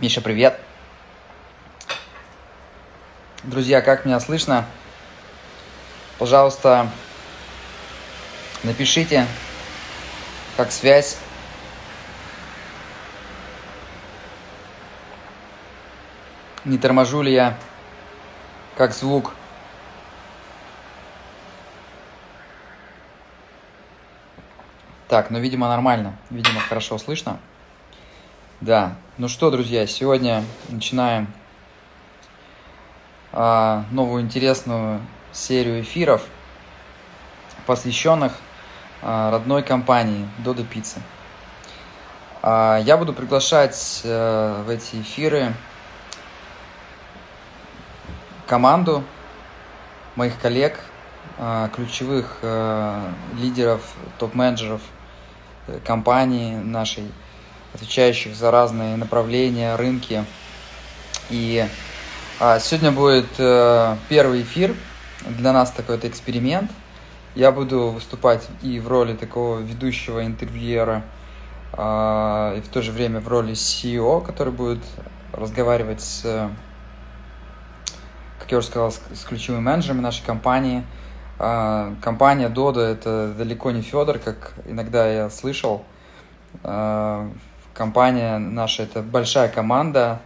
Миша, привет. Друзья, как меня слышно? Пожалуйста, напишите, как связь. Не торможу ли я, как звук. Так, ну, видимо, нормально. Видимо, хорошо слышно. Да. Ну что, друзья, сегодня начинаем а, новую интересную серию эфиров, посвященных а, родной компании Dodo Pizza. А, я буду приглашать а, в эти эфиры команду моих коллег, а, ключевых а, лидеров, топ-менеджеров – компаний нашей, отвечающих за разные направления, рынки. И а, сегодня будет э, первый эфир. Для нас такой это эксперимент. Я буду выступать и в роли такого ведущего интервьюера, а, и в то же время в роли CEO, который будет разговаривать с, как я уже сказал, с, ключевыми менеджерами нашей компании – а, компания Dodo это далеко не Федор, как иногда я слышал. А, компания наша это большая команда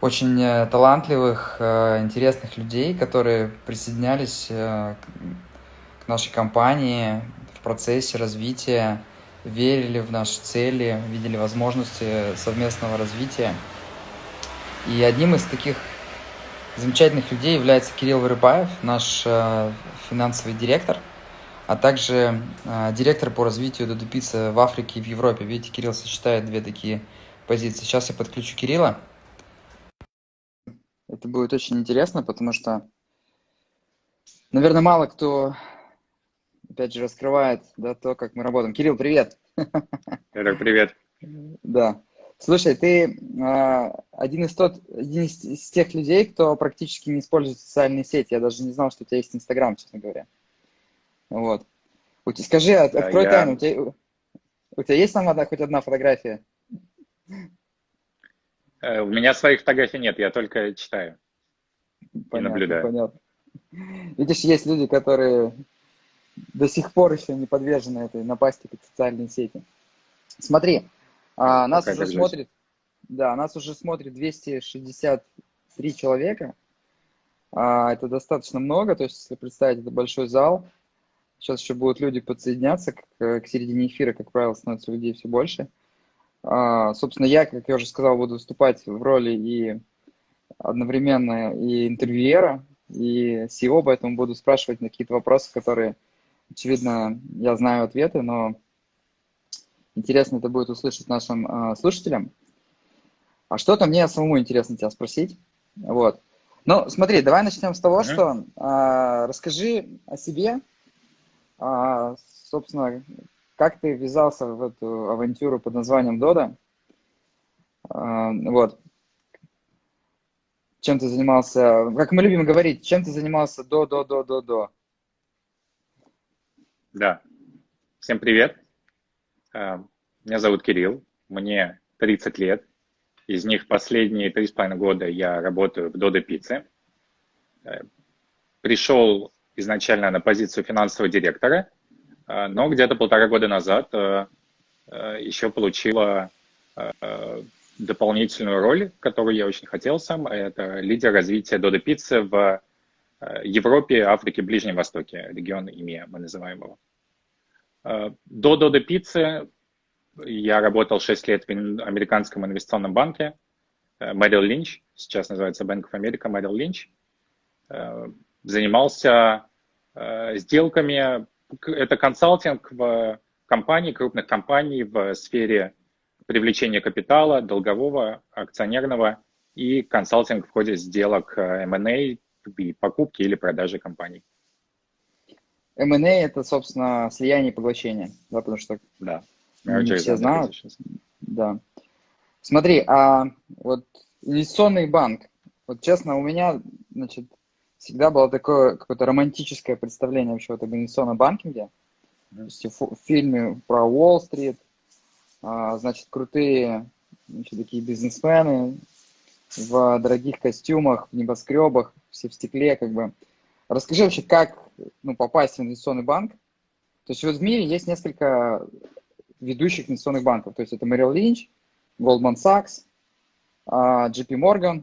очень э, талантливых, э, интересных людей, которые присоединялись э, к нашей компании в процессе развития, верили в наши цели, видели возможности совместного развития. И одним из таких замечательных людей является Кирилл Вырыбаев, наш финансовый директор, а также э, директор по развитию Додупицы в Африке и в Европе. Видите, Кирилл сочетает две такие позиции. Сейчас я подключу Кирилла. Это будет очень интересно, потому что, наверное, мало кто, опять же, раскрывает да, то, как мы работаем. Кирилл, привет! Петр, привет! Да. Слушай, ты э, один, из тот, один из, из тех людей, кто практически не использует социальные сети. Я даже не знал, что у тебя есть Инстаграм, честно говоря. Вот. Скажи, да, открой я... тайну. У тебя, у тебя есть там одна, хоть одна фотография? Э, у меня своих фотографий нет, я только читаю понятно, и наблюдаю. Понятно. Видишь, есть люди, которые до сих пор еще не подвержены этой напасти под социальные сети. Смотри, а, нас уже смотрит, да, нас уже смотрит 263 человека. А, это достаточно много, то есть, если представить, это большой зал. Сейчас еще будут люди подсоединяться к, к середине эфира, как правило, становится людей все больше. А, собственно, я, как я уже сказал, буду выступать в роли и одновременно и интервьюера, и SEO, поэтому буду спрашивать на какие-то вопросы, которые, очевидно, я знаю ответы, но Интересно это будет услышать нашим э, слушателям. А что-то мне самому интересно тебя спросить. Вот. Ну, смотри, давай начнем с того, mm-hmm. что э, расскажи о себе. Э, собственно, как ты ввязался в эту авантюру под названием Дода. Э, вот. Чем ты занимался, как мы любим говорить, чем ты занимался до, до, до, до, до. Да. Всем привет. Э, меня зовут Кирилл, мне 30 лет. Из них последние три с половиной года я работаю в Додо Пицце. Э, пришел изначально на позицию финансового директора, э, но где-то полтора года назад еще получила дополнительную роль, которую я очень хотел сам. Это лидер развития Додо Пиццы в Европе, Африке, Ближнем Востоке, регион ИМЕ мы называем его. До Додо Пиццы я работал 6 лет в американском инвестиционном банке Merrill Lynch, сейчас называется Bank of America Merrill Lynch. Э, занимался э, сделками, это консалтинг в компании, крупных компаний в сфере привлечения капитала, долгового, акционерного и консалтинг в ходе сделок M&A, э, покупки или продажи компаний. M&A – это, собственно, слияние и поглощение, да, потому что да. Не все знают. Да. Смотри, а вот инвестиционный банк, вот честно, у меня, значит, всегда было такое какое-то романтическое представление вообще вот об инвестиционном банкинге. То есть в, фильме про Уолл-стрит, а, значит, крутые еще такие бизнесмены в дорогих костюмах, в небоскребах, все в стекле, как бы. Расскажи вообще, как ну, попасть в инвестиционный банк. То есть вот в мире есть несколько ведущих инвестиционных банков. То есть это Merrill Lynch, Goldman Sachs, а, JP Morgan.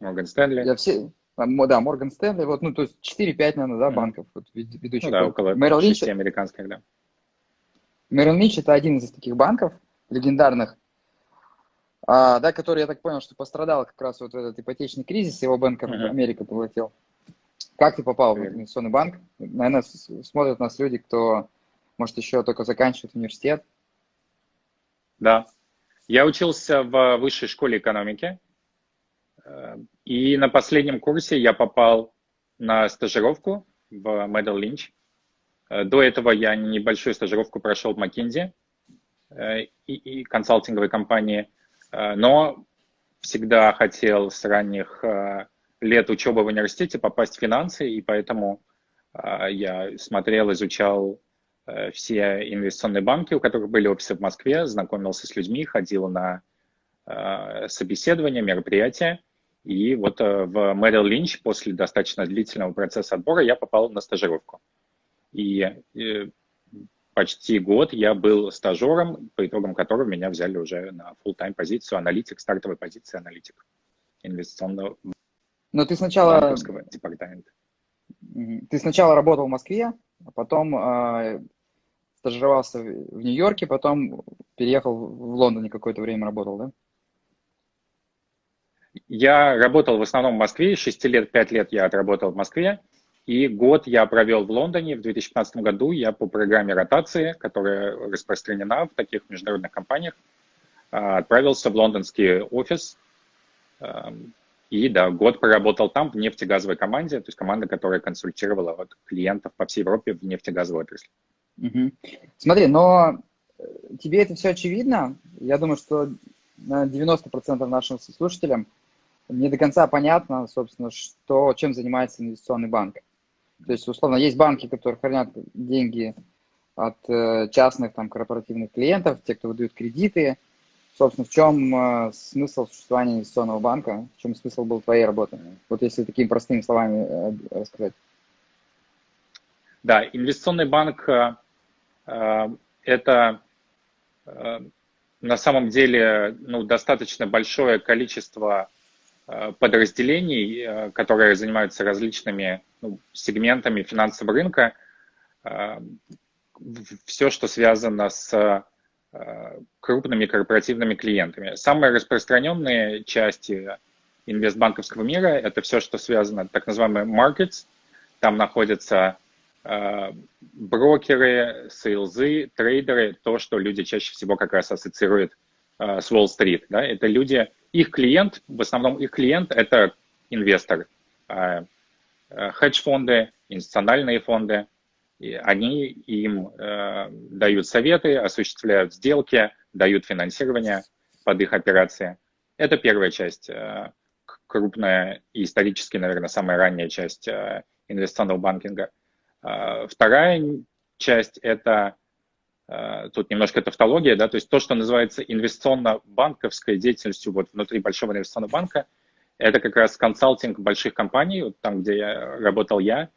Морган Стэнли. Я все, а, да, Морган Стэнли, вот, ну, то есть 4-5, наверное, да, банков вот, ведущих. Ну, да, около Merrill 6 Lynch, американских, да. Merrill Lynch это один из таких банков легендарных, а, да, который, я так понял, что пострадал как раз вот этот ипотечный кризис, его банк uh-huh. Америка поглотил. Как ты попал в инвестиционный банк? Наверное, смотрят нас люди, кто, может, еще только заканчивает университет. Да. Я учился в высшей школе экономики. Э, и на последнем курсе я попал на стажировку в Medal Lynch. Э, до этого я небольшую стажировку прошел в McKinsey э, и, и консалтинговой компании. Но всегда хотел с ранних лет учебы в университете попасть в финансы, и поэтому я смотрел, изучал все инвестиционные банки, у которых были офисы в Москве, знакомился с людьми, ходил на собеседования, мероприятия. И вот в Merrill Lynch после достаточно длительного процесса отбора я попал на стажировку. И почти год я был стажером, по итогам которого меня взяли уже на full-time позицию аналитик, стартовой позиции аналитик инвестиционного Но ты сначала... департамента. Ты сначала работал в Москве, а потом э, стажировался в Нью-Йорке, потом переехал в Лондоне какое-то время работал, да? Я работал в основном в Москве, 6 лет, 5 лет я отработал в Москве. И год я провел в Лондоне. В 2015 году я по программе ротации, которая распространена в таких международных компаниях, а, отправился в лондонский офис. Эм, и да, год проработал там в нефтегазовой команде, то есть команда, которая консультировала вот клиентов по всей Европе в нефтегазовой отрасли. Угу. Смотри, но э, тебе это все очевидно? Я думаю, что на 90% нашим слушателям не до конца понятно, собственно, что, чем занимается инвестиционный банк. То есть, условно, есть банки, которые хранят деньги от э, частных там корпоративных клиентов, те, кто выдают кредиты. Собственно, в чем э, смысл существования инвестиционного банка? В чем смысл был твоей работы? Вот если такими простыми словами э, рассказать. Да, инвестиционный банк это на самом деле ну, достаточно большое количество подразделений, которые занимаются различными ну, сегментами финансового рынка а, все, что связано с крупными корпоративными клиентами. Самые распространенные части инвестбанковского мира – это все, что связано, так называемые markets. Там находятся э, брокеры, сейлзы, трейдеры, то, что люди чаще всего как раз ассоциируют э, с Уолл-стрит. Да? Это люди, их клиент, в основном их клиент – это инвестор. Э, хедж-фонды, институциональные фонды, и они им э, дают советы, осуществляют сделки, дают финансирование под их операции. Это первая часть, э, крупная и исторически, наверное, самая ранняя часть э, инвестиционного банкинга. Э, вторая часть – это, тут немножко тавтология, да, то есть то, что называется инвестиционно-банковской деятельностью вот внутри большого инвестиционного банка – это как раз консалтинг больших компаний, вот там, где я работал я.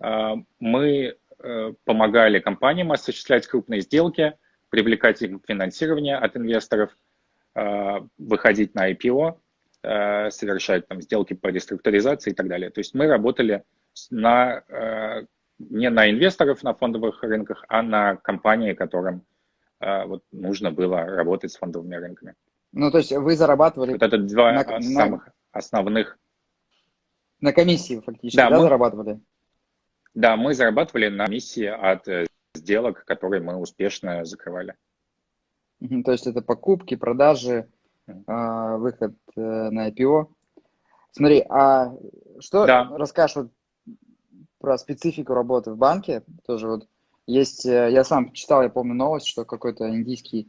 А, мы э, помогали компаниям осуществлять крупные сделки, привлекать им финансирование от инвесторов, выходить на IPO, совершать там сделки по реструктуризации и так далее. То есть мы работали на, не на инвесторов на фондовых рынках, а на компании, которым вот, нужно было работать с фондовыми рынками. Ну, то есть вы зарабатывали... Вот это два на, самых основных. На комиссии фактически, да, да мы, зарабатывали? Да, мы зарабатывали на комиссии от э, сделок, которые мы успешно закрывали. То есть это покупки, продажи, mm. выход э, на IPO. Смотри, а что да. расскажешь вот про специфику работы в банке? Тоже вот есть, э, я сам читал, я помню новость, что какой-то индийский,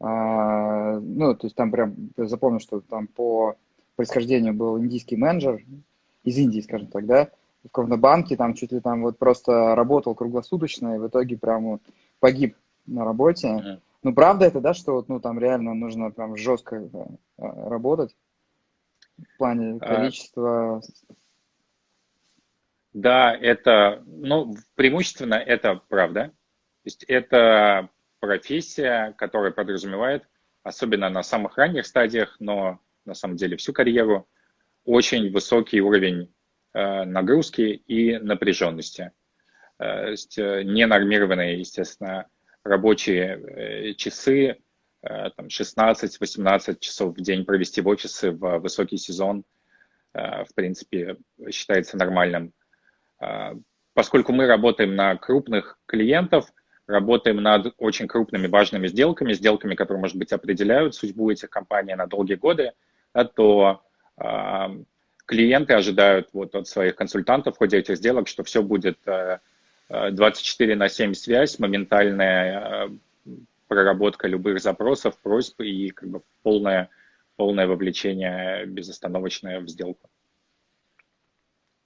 ну, то есть там прям запомнил, что там по происхождению был индийский менеджер, из Индии, скажем так, да, в каком-то банке, там чуть ли там вот просто работал круглосуточно, и в итоге прям вот погиб на работе. Ну, правда это, да, что вот, ну, там реально нужно прям жестко э, работать в плане а. Да, это, ну, преимущественно это правда. То есть это профессия, которая подразумевает, особенно на самых ранних стадиях, но на самом деле всю карьеру, очень высокий уровень э, нагрузки и напряженности. Э, то есть э, ненормированные, естественно, рабочие э, часы, э, там 16-18 часов в день провести в офисе в высокий сезон, э, в принципе, считается нормальным. Поскольку мы работаем на крупных клиентов, работаем над очень крупными важными сделками, сделками, которые, может быть, определяют судьбу этих компаний на долгие годы, то клиенты ожидают вот от своих консультантов в ходе этих сделок, что все будет 24 на 7 связь, моментальная э, проработка любых запросов, просьб и как бы полное, полное вовлечение безостановочное в сделку.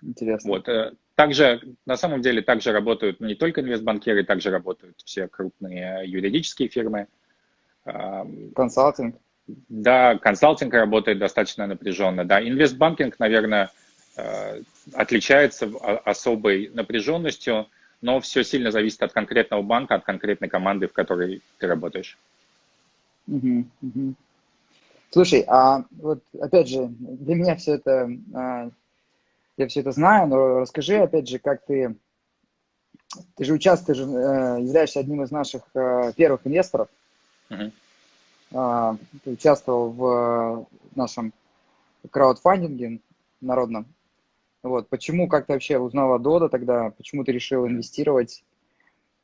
Интересно. Вот. Также, на самом деле, также работают не только инвестбанкиры, также работают все крупные юридические фирмы. Консалтинг. Да, консалтинг работает достаточно напряженно. Да, инвестбанкинг, наверное, э, отличается особой напряженностью но все сильно зависит от конкретного банка, от конкретной команды, в которой ты работаешь. Угу, угу. Слушай, а вот опять же, для меня все это, а, я все это знаю, но расскажи опять же, как ты, ты же участвуешь, э, являешься одним из наших э, первых инвесторов, угу. ты участвовал в нашем краудфандинге народном. Вот, почему, как ты вообще узнала Дода тогда, почему ты решил инвестировать,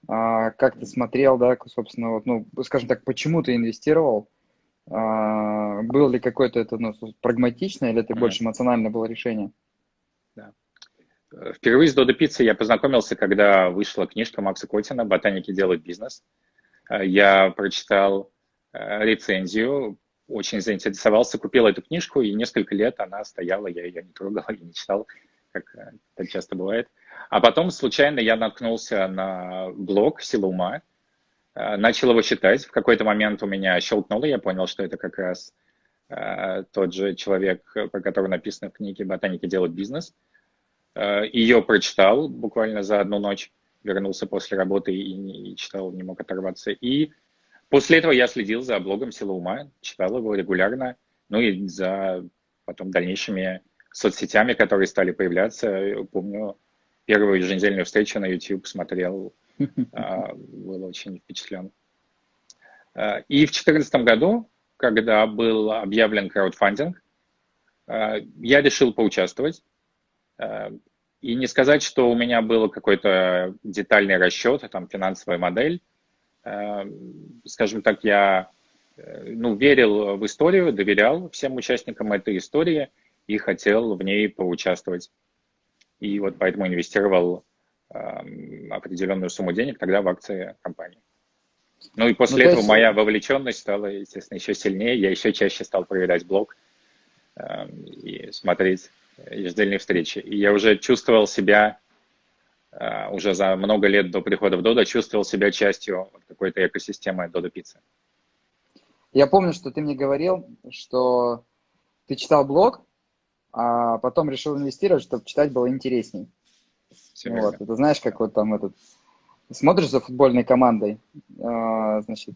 а, как ты смотрел, да, собственно, вот, ну, скажем так, почему ты инвестировал, а, было ли какое-то это, ну, прагматичное или это mm-hmm. больше эмоциональное было решение? Впервые с Додо Пиццей я познакомился, когда вышла книжка Макса Котина «Ботаники делают бизнес». Я прочитал э, рецензию, очень заинтересовался, купил эту книжку, и несколько лет она стояла, я ее не трогал и не читал как э, так часто бывает. А потом случайно я наткнулся на блог «Сила ума», э, начал его читать. В какой-то момент у меня щелкнуло, я понял, что это как раз э, тот же человек, про которого написано в книге «Ботаники делают бизнес». Ее прочитал буквально за одну ночь, вернулся после работы и, и читал, не мог оторваться. И после этого я следил за блогом «Сила ума», читал его регулярно, ну и за потом дальнейшими соцсетями, которые стали появляться. Помню, первую еженедельную встречу на YouTube смотрел, а, был очень впечатлен. А, и в 2014 году, когда был объявлен краудфандинг, я решил поучаствовать. И не сказать, что у меня был какой-то детальный расчет, там, финансовая модель. Скажем так, я э, ну, верил в историю, доверял всем участникам этой истории – и хотел в ней поучаствовать. И вот поэтому инвестировал э, определенную сумму денег тогда в акции компании. Ну и после ну, этого есть... моя вовлеченность стала, естественно, еще сильнее. Я еще чаще стал проверять блог э, и смотреть ежедневные встречи. И я уже чувствовал себя, э, уже за много лет до прихода в Додо, чувствовал себя частью какой-то экосистемы Додо Пиццы. Я помню, что ты мне говорил, что ты читал блог, а потом решил инвестировать, чтобы читать было интересней. вот, это знаешь, как вот там этот, смотришь за футбольной командой, а, значит,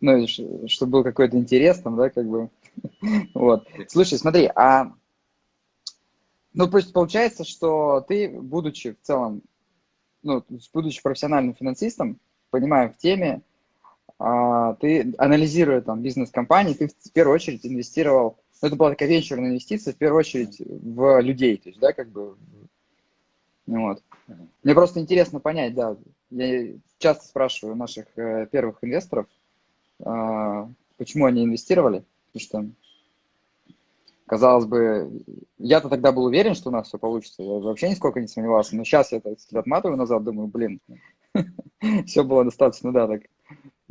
ну, чтобы был какой-то интерес там, да, как бы, вот. Слушай, смотри, а, ну, то есть получается, что ты, будучи в целом, ну, будучи профессиональным финансистом, понимая в теме, а, ты, анализируя там бизнес-компании, ты в первую очередь инвестировал но это была такая венчурная инвестиция, в первую очередь, в людей, то есть, да, как бы, вот. Мне просто интересно понять, да, я часто спрашиваю наших э, первых инвесторов, э, почему они инвестировали, потому что, казалось бы, я-то тогда был уверен, что у нас все получится, я вообще нисколько не сомневался, но сейчас я так отматываю назад, думаю, блин, все было достаточно, да, так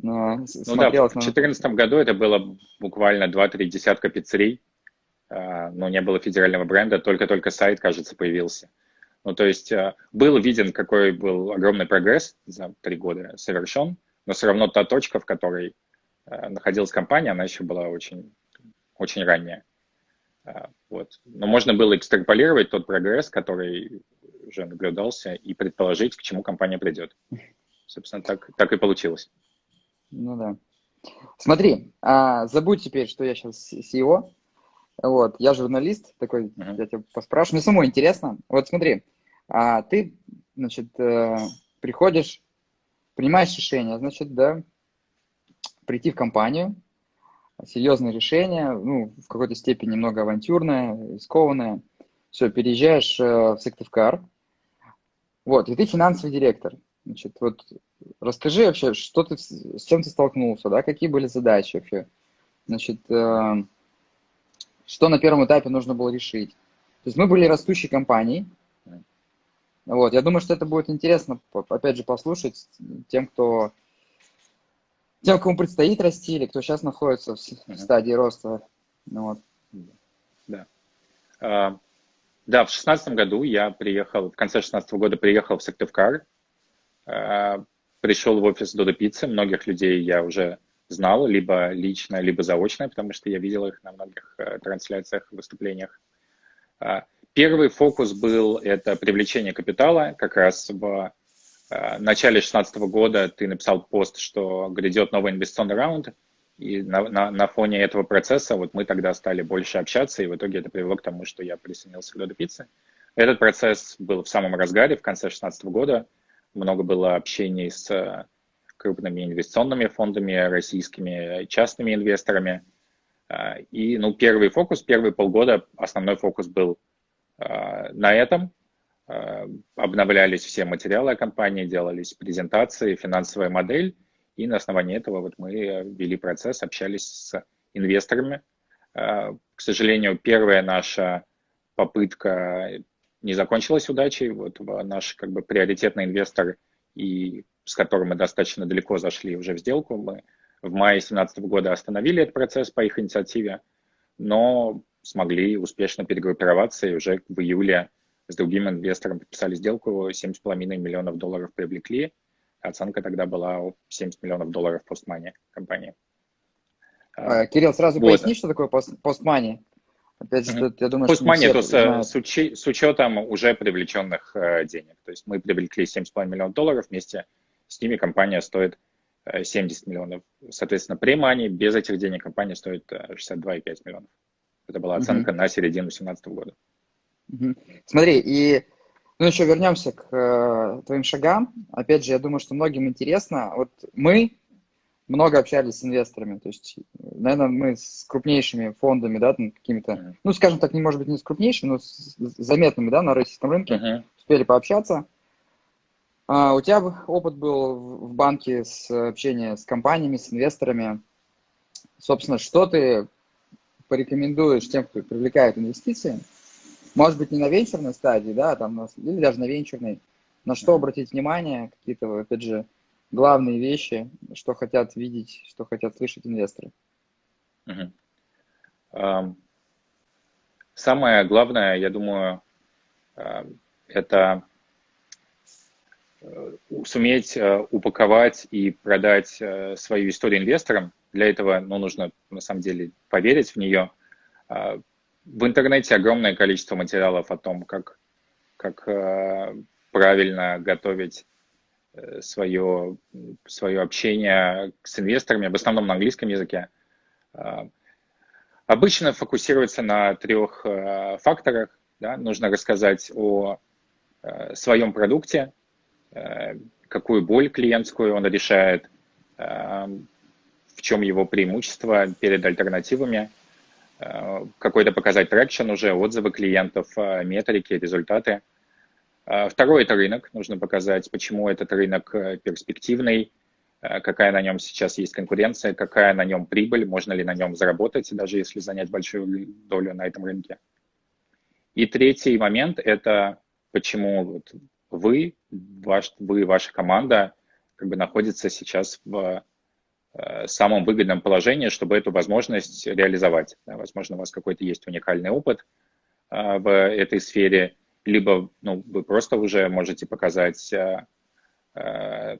ну да, в 2014 году это было буквально 2-3 десятка пиццерий, а, но не было федерального бренда, только-только сайт, кажется, появился. Ну, то есть а, был виден, какой был огромный прогресс за три года совершен но все равно та точка, в которой э, находилась компания, она еще была очень, очень ранняя. Э, вот. Но можно было экстраполировать тот прогресс, который уже наблюдался, и предположить, к чему компания придет. Собственно, так, так и получилось. Ну да. Смотри, а, забудь теперь, что я сейчас CEO. Вот, я журналист такой, uh-huh. я тебя поспрашиваю. Мне самому интересно. Вот смотри, а, ты, значит, э, приходишь, принимаешь решение, значит, да, прийти в компанию, серьезное решение, ну, в какой-то степени немного авантюрное, рискованное. Все, переезжаешь э, в Сыктывкар, вот, и ты финансовый директор. Значит, вот расскажи вообще, что ты, с чем ты столкнулся, да, какие были задачи вообще, значит, э, что на первом этапе нужно было решить. То есть мы были растущей компанией, вот, я думаю, что это будет интересно, опять же, послушать тем, кто, тем, кому предстоит расти или кто сейчас находится в стадии роста. Ну, вот. Да. А, да, в шестнадцатом году я приехал, в конце шестнадцатого года приехал в Сыктывкар, а, пришел в офис Додо Пиццы, многих людей я уже знал, либо лично, либо заочно, потому что я видел их на многих э, трансляциях, выступлениях. А, первый фокус был это привлечение капитала. Как раз в э, начале 2016 года ты написал пост, что грядет новый инвестиционный раунд, и на, на, на фоне этого процесса вот мы тогда стали больше общаться, и в итоге это привело к тому, что я присоединился к Додо Пицце. Этот процесс был в самом разгаре в конце 2016 года. Много было общений с э, крупными инвестиционными фондами, российскими частными инвесторами. Э, и ну, первый фокус, первые полгода основной фокус был э, на этом. Обновлялись все материалы о компании, делались презентации, финансовая модель. И на основании этого вот мы вели процесс, общались с инвесторами. К сожалению, первая наша попытка не закончилась удачей. Вот наш как бы приоритетный инвестор, и с которым мы достаточно далеко зашли уже в сделку, мы в мае 2017 года остановили этот процесс по их инициативе, но смогли успешно перегруппироваться и уже в июле с другим инвестором подписали сделку, 7,5 миллионов долларов привлекли. Оценка тогда была 70 миллионов долларов постмани компании. А, Кирилл, сразу вот. поясни, что такое постмани? Опять же, я думаю, Пусть что с, с, учи, с учетом уже привлеченных э, денег. То есть мы привлекли 7,5 миллионов долларов, вместе с ними компания стоит э, 70 миллионов. Соответственно, при мане без этих денег компания стоит 62,5 э, миллионов. Это была оценка угу. на середину 2017 года. Угу. Смотри, и ну еще вернемся к э, твоим шагам. Опять же, я думаю, что многим интересно. Вот мы много общались с инвесторами, то есть, наверное, мы с крупнейшими фондами, да, там какими-то, ну, скажем так, не может быть не с крупнейшими, но с заметными, да, на российском рынке, uh-huh. успели пообщаться. А, у тебя опыт был в банке с общения с компаниями, с инвесторами. Собственно, что ты порекомендуешь тем, кто привлекает инвестиции? Может быть, не на венчурной стадии, да, там, или даже на венчурной. На что обратить внимание, какие-то, опять же, главные вещи, что хотят видеть, что хотят слышать инвесторы? Угу. Самое главное, я думаю, это э, суметь э, упаковать и продать э, свою историю инвесторам. Для этого ну, нужно, на самом деле, поверить в нее. В интернете огромное количество материалов о том, как, как правильно готовить свое, свое общение с инвесторами, в основном на английском языке. А, обычно фокусируется на трех факторах. Да? Нужно рассказать о своем продукте, какую боль клиентскую он решает, в чем его преимущество перед альтернативами, какой-то показать traction уже, отзывы клиентов, метрики, результаты – а, второй – это рынок. Нужно показать, почему этот рынок э, перспективный, э, какая на нем сейчас есть конкуренция, какая на нем прибыль, можно ли на нем заработать, даже если занять большую долю на этом рынке. И третий момент – это почему вот вы, ваш, вы, ваша команда как бы находится сейчас в э, самом выгодном положении, чтобы эту возможность реализовать. Возможно, у вас какой-то есть уникальный опыт в этой сфере – либо ну, вы просто уже можете показать э, э,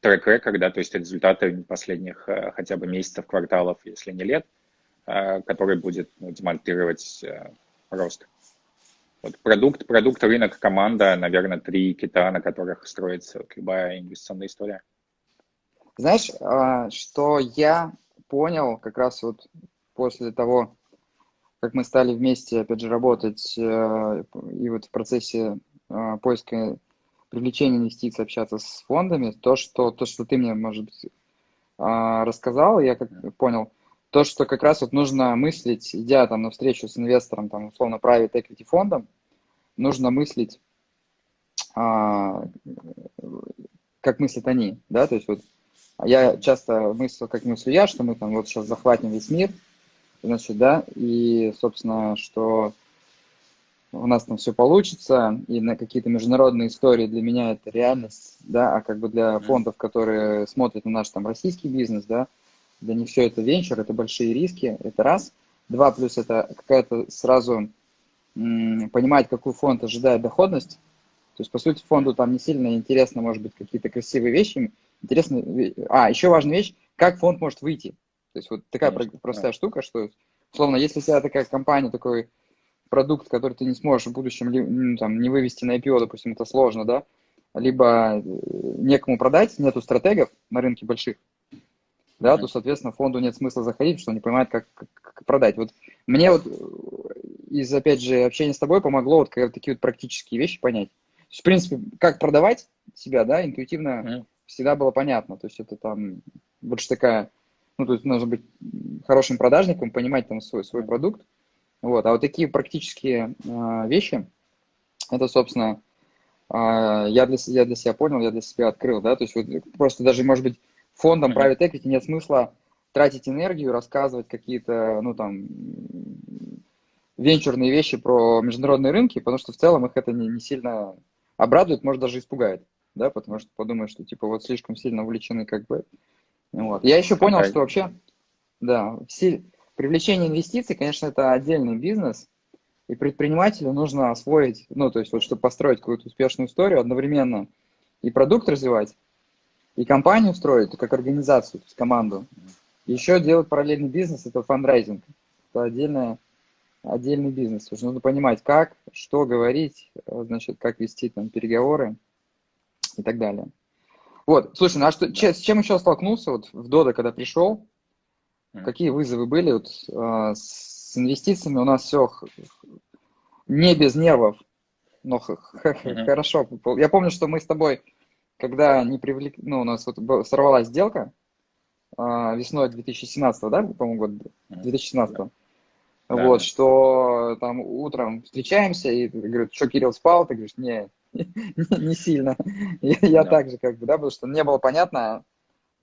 трек-рекорд, да, то есть результаты последних хотя бы месяцев, кварталов, если не лет, который будет ну, демонстрировать рост. Вот продукт, продукт, рынок, команда, наверное, три кита, на которых строится вот любая инвестиционная история. Знаешь, а, что я понял как раз вот после того, как мы стали вместе, опять же, работать э, и вот в процессе э, поиска привлечения инвестиций общаться с фондами, то, что, то, что ты мне, может быть, а, рассказал, я как понял, то, что как раз вот нужно мыслить, идя там на встречу с инвестором, там, условно, private equity фондом, нужно мыслить, а, как мыслят они, да, то есть вот я часто мыслю, как мыслю я, что мы там вот сейчас захватим весь мир, значит, да, и, собственно, что у нас там все получится, и на какие-то международные истории для меня это реальность, да, а как бы для фондов, которые смотрят на наш там российский бизнес, да, для них все это венчур, это большие риски, это раз. Два, плюс это какая-то сразу м, понимать, какой фонд ожидает доходность. То есть, по сути, фонду там не сильно интересно, может быть, какие-то красивые вещи. Интересно, а, еще важная вещь, как фонд может выйти. То есть, вот такая Конечно, простая да. штука, что, условно, если у тебя такая компания, такой продукт, который ты не сможешь в будущем ну, там, не вывести на IPO, допустим, это сложно, да, либо э, некому продать, нету стратегов на рынке больших, да, то, соответственно, фонду нет смысла заходить, что он не понимает, как, как, продать. Вот мне вот из, опять же, общения с тобой помогло вот как, такие вот практические вещи понять. То есть, в принципе, как продавать себя, да, интуитивно mm. Всегда было понятно. То есть это там больше такая, ну, то есть нужно быть хорошим продажником, понимать там свой, свой продукт. Вот, а вот такие практические э, вещи, это, собственно, э, я, для, я для себя понял, я для себя открыл, да, то есть вот просто даже, может быть, фондам private equity нет смысла тратить энергию, рассказывать какие-то, ну, там, венчурные вещи про международные рынки, потому что в целом их это не, не сильно обрадует, может, даже испугает, да, потому что подумают, что, типа, вот слишком сильно увлечены, как бы. Вот. Я еще понял, что вообще, да, все, привлечение инвестиций, конечно, это отдельный бизнес, и предпринимателю нужно освоить, ну, то есть, вот, чтобы построить какую-то успешную историю, одновременно и продукт развивать, и компанию строить, как организацию, то есть команду. Еще делать параллельный бизнес – это фандрайзинг. Это отдельная, отдельный бизнес. Уже нужно понимать, как, что говорить, значит, как вести там переговоры и так далее. Вот, слушай, ну а что, с чем еще столкнулся вот в Дода, когда пришел? Какие вызовы были? Вот, э, с инвестициями у нас все не без нервов, но хорошо. Я помню, что мы с тобой когда не привлек, ну, у нас вот сорвалась сделка а, весной 2017, да, по-моему, года 2017. Да. Вот, да. что там утром встречаемся, и говорят, что Кирилл спал? Ты говоришь, не, не, сильно. Я, я да. так же, как бы, да, потому что не было понятно,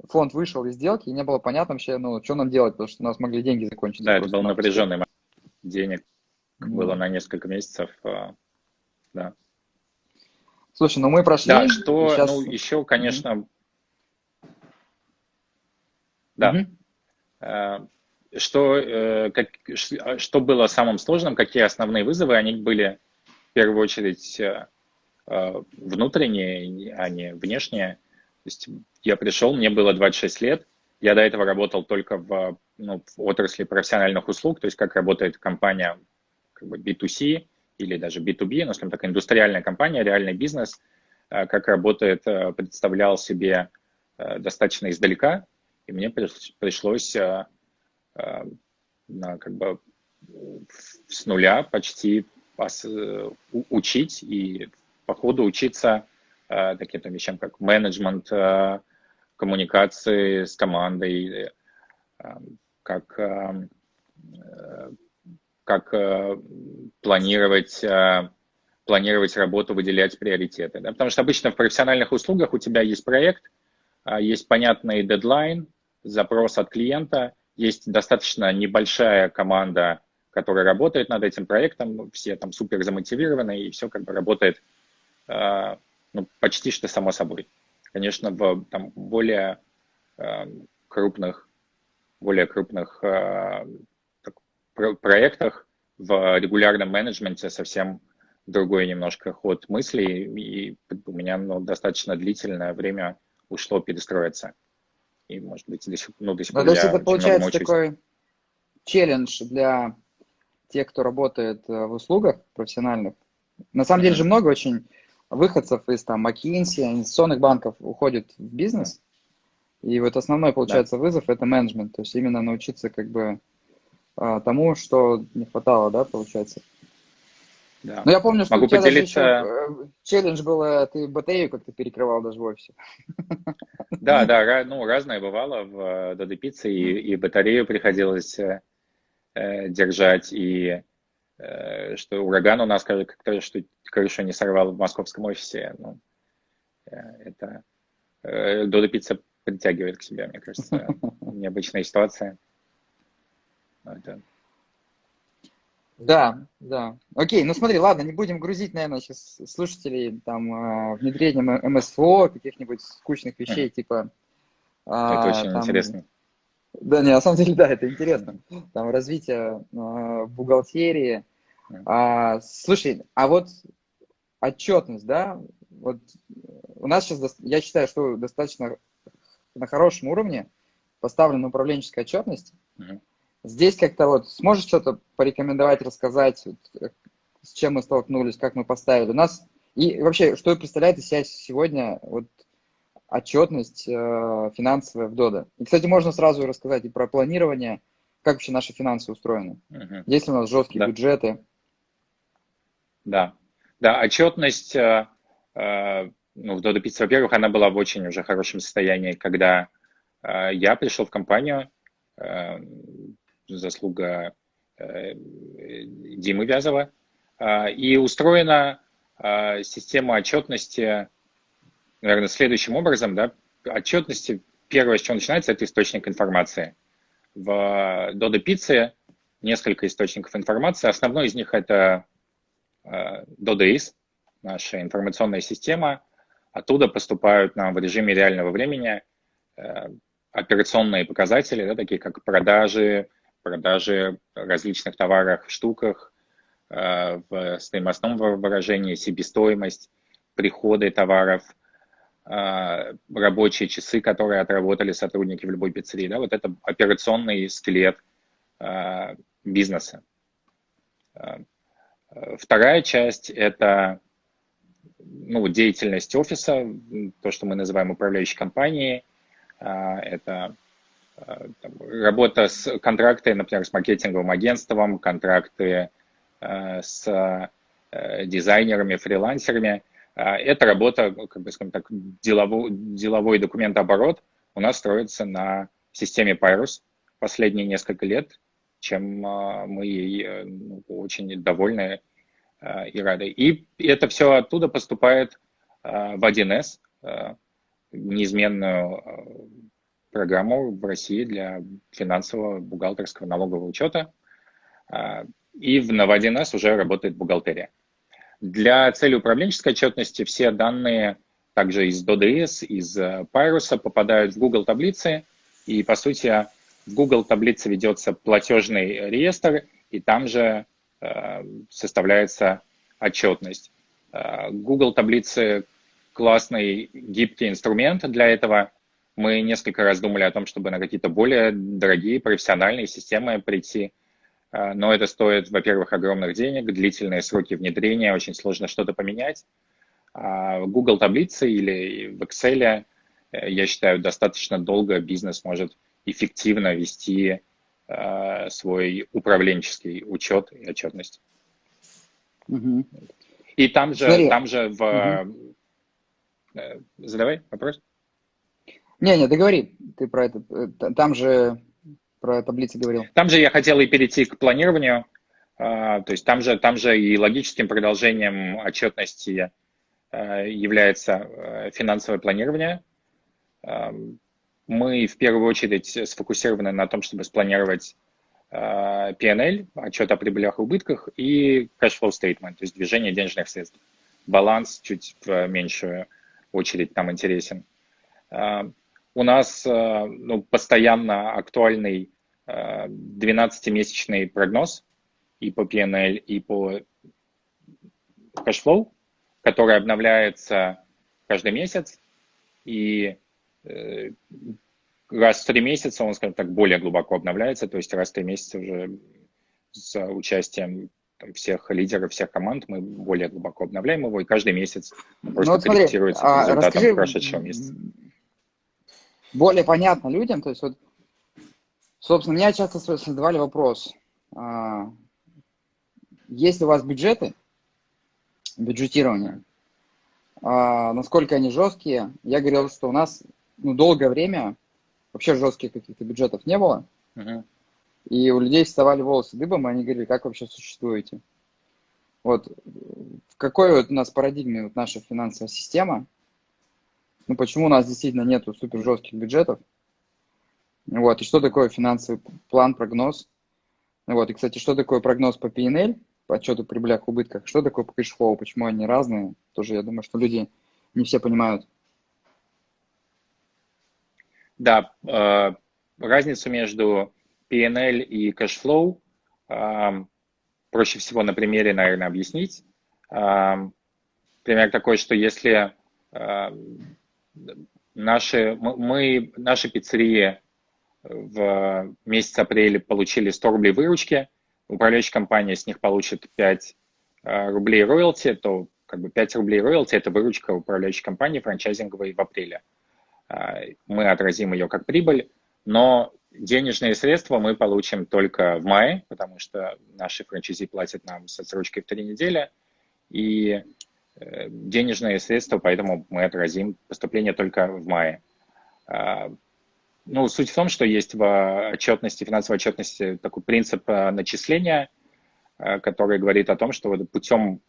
фонд вышел из сделки, и не было понятно вообще, ну, что нам делать, потому что у нас могли деньги закончиться. Да, это был напряженный момент. Денег было на несколько месяцев, а, да. Слушай, ну мы прошли. Да, что, сейчас... ну, еще, конечно, да. Mm-hmm. Что, э, как, что было самым сложным, какие основные вызовы, они были в первую очередь э, внутренние, а не внешние. То есть я пришел, мне было 26 лет, я до этого работал только в, ну, в отрасли профессиональных услуг, то есть как работает компания как бы B2C, или даже B2B, ну, скажем так, индустриальная компания, реальный бизнес, э, как работает, э, представлял себе достаточно издалека, и мне пришлось как бы с нуля почти учить и по ходу учиться таким вещам, как менеджмент, коммуникации с командой, как как э, планировать, э, планировать работу, выделять приоритеты. Да? Потому что обычно в профессиональных услугах у тебя есть проект, а, есть понятный дедлайн, запрос от клиента, есть достаточно небольшая команда, которая работает над этим проектом, все там супер замотивированы, и все как бы работает э, ну, почти что само собой. Конечно, в там, более крупных, более крупных проектах в регулярном менеджменте совсем другой немножко ход мыслей, и у меня ну, достаточно длительное время ушло перестроиться. И, может быть, до сих, ну, до сих пор ну, То есть это получается такой челлендж для тех, кто работает э, в услугах профессиональных. На самом деле же много очень выходцев из там McKinsey, инвестиционных банков уходит в бизнес. И вот основной, получается, да. вызов – это менеджмент. То есть именно научиться как бы а, тому, что не хватало, да, получается. Да. Но я помню, что Могу у тебя поделиться... еще э, челлендж был, э, ты батарею как-то перекрывал даже в офисе. Да, да, ну, разное бывало в Додо Пицце, и, и батарею приходилось э, держать, и э, что ураган у нас как-то, что крышу не сорвал в московском офисе. Ну, э, это э, Додо Пицца притягивает к себе, мне кажется, необычная ситуация. Это да, да. Окей, ну смотри, ладно, не будем грузить, наверное, сейчас слушателей там а, внедрением МСФО, каких-нибудь скучных вещей, mm. типа... Это а, очень там, интересно. Да, не, на самом деле, да, это интересно. Там развитие а, бухгалтерии. А, слушай, а вот отчетность, да, вот у нас сейчас, я считаю, что достаточно на хорошем уровне поставлена управленческая отчетность. Mm-hmm. Здесь как-то вот сможешь что-то порекомендовать, рассказать, вот, с чем мы столкнулись, как мы поставили. У нас и вообще, что представляет из себя сегодня вот отчетность э, финансовая в Дода. И, кстати, можно сразу рассказать и про планирование, как вообще наши финансы устроены. Угу. Есть ли у нас жесткие да. бюджеты? Да, да, отчетность э, э, ну, в Dodo Pizza, во-первых, она была в очень уже хорошем состоянии, когда э, я пришел в компанию, э, заслуга э, Димы Вязова. А, и устроена а, система отчетности, наверное, следующим образом. Да? Отчетности, первое, с чего начинается, это источник информации. В Dodo Pizza несколько источников информации. Основной из них это DodoIS, наша информационная система. Оттуда поступают нам в режиме реального времени э, операционные показатели, да, такие как продажи, продажи различных товаров, штуках, э, в стоимостном выражении, себестоимость, приходы товаров, э, рабочие часы, которые отработали сотрудники в любой пиццерии. Да, вот это операционный скелет э, бизнеса. Вторая часть – это ну, деятельность офиса, то, что мы называем управляющей компанией. Это Э, там, работа с контракты, например, с маркетинговым агентством, контракты э, с э, дизайнерами, фрилансерами. Эта работа, как бы, скажем так, деловой, деловой документооборот у нас строится на системе Pyrus последние несколько лет, чем мы ей ну, очень довольны и рады. И это все оттуда поступает в 1С, неизменную программу в России для финансового, бухгалтерского, налогового учета. А, и в Ново1С уже работает бухгалтерия. Для цели управленческой отчетности все данные также из DODS, из Pyrus попадают в Google таблицы. И, по сути, в Google таблице ведется платежный реестр, и там же э, составляется отчетность. Э, Google таблицы классный гибкий инструмент для этого. Мы несколько раз думали о том, чтобы на какие-то более дорогие профессиональные системы прийти, а, но это стоит, во-первых, огромных денег, длительные сроки внедрения, очень сложно что-то поменять. А Google таблицы или в Excel, э, я считаю, достаточно долго бизнес может эффективно вести а, свой управленческий учет и отчетность. Угу. И там же, Смотри. там же в... Угу. Задавай вопрос. Не, не, договори. Ты про это. Э, там же про таблицы говорил. Там же я хотел и перейти к планированию. А, то есть там же, там же и логическим продолжением отчетности э, является э, финансовое планирование. Мы в первую очередь сфокусированы на том, чтобы спланировать PNL, отчет о прибылях и убытках, и cash flow statement, то есть движение денежных средств. Баланс чуть в меньшую очередь там интересен. У нас э, ну, постоянно актуальный 12-месячный э, прогноз и по PNL, и по cashflow, который обновляется каждый месяц. И раз в три месяца он, скажем так, более глубоко обновляется, то есть раз в три месяца уже с участием там, всех лидеров, всех команд мы более глубоко обновляем его, и каждый месяц Ну просто вот смотри, корректируется по а, результатам расскажи прошедшего месяца. более понятно людям, то есть вот, собственно, меня часто задавали вопрос, а, есть ли у вас бюджеты, бюджетирование, а, насколько они жесткие? Я говорил, что у нас ну, долгое время вообще жестких каких-то бюджетов не было, Мгм. и у людей вставали волосы дыбом, и они говорили, как вообще существуете? Вот. В какой вот у нас парадигме вот наша финансовая система, ну почему у нас действительно нету супер жестких бюджетов, вот, и что такое финансовый план, прогноз, вот, и, кстати, что такое прогноз по P&L, по отчету прибылях, убытках, что такое по cash flow, почему они разные, тоже я думаю, что люди не все понимают. Да, э, разницу между P&L и cashflow э, проще всего на примере, наверное, объяснить. Э, пример такой, что если наши, мы- наши пиццерии в месяц апреля получили 100 рублей выручки, управляющая компания с них получит 5 э, рублей роялти, то как бы 5 рублей роялти – это выручка управляющей компании франчайзинговой в апреле. А, Мы отразим ее как прибыль, но денежные средства мы получим только в мае, потому что наши франчайзи платят нам с отсрочкой в три недели, и э, денежные средства, поэтому мы отразим поступление только в мае. А, Ну, суть в том, что есть в отчетности, финансовой отчетности такой принцип э, начисления, э, который говорит о том, что путем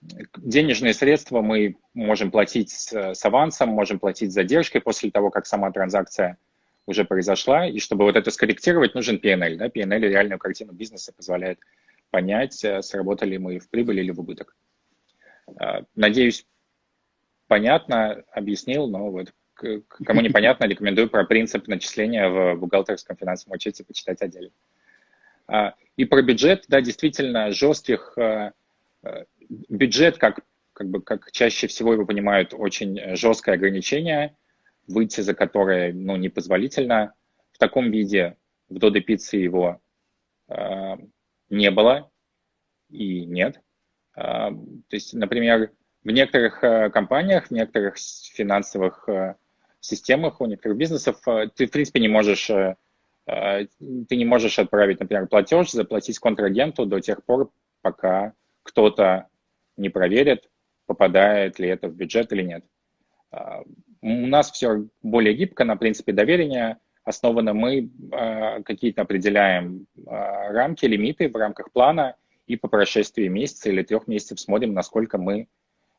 денежные средства мы можем платить с, с авансом, можем платить с задержкой после того, как сама транзакция уже произошла. И чтобы вот это скорректировать, нужен PNL. Да? PNL реальную картину бизнеса позволяет понять, э, сработали мы в прибыль или в убыток. Э, Надеюсь, понятно объяснил, но вот кому непонятно, рекомендую про принцип начисления в бухгалтерском финансовом отчете почитать отдельно. А, И про бюджет, да, действительно, жестких э, бюджет, как, как бы, как чаще всего его понимают, очень жесткое ограничение, выйти за которое, ну, непозволительно. В таком виде в Додо Пицце его э, не было и нет. А, то есть, например, в некоторых э, компаниях, в некоторых финансовых э, системах, у некоторых бизнесов э, ты, в принципе, не можешь, э, э, ты не можешь отправить, например, платеж, заплатить контрагенту до тех пор, пока кто-то не проверит, попадает ли это в бюджет или нет. А, У нас все более гибко на принципе доверия основано. Мы а, какие-то определяем а, рамки, лимиты в рамках плана, и по прошествии месяца или трех месяцев смотрим, насколько мы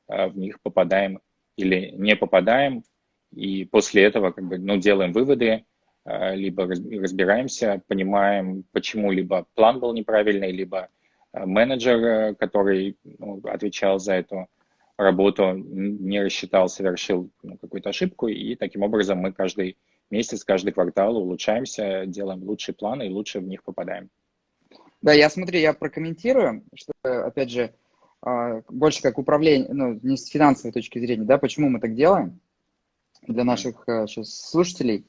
в них попадаем или не попадаем. И после этого как бы, ну, делаем выводы, либо раз- разбираемся, понимаем, почему либо план был неправильный, либо менеджер, э, который ну, отвечал за эту работу, не рассчитал, совершил ну, какую-то ошибку, и таким образом мы каждый месяц, каждый квартал улучшаемся, делаем лучшие планы и лучше в них попадаем. Да, я смотри, я прокомментирую, что, опять же, а, больше как управление, ну, не с финансовой точки зрения, да, почему мы так делаем для наших сейчас слушателей.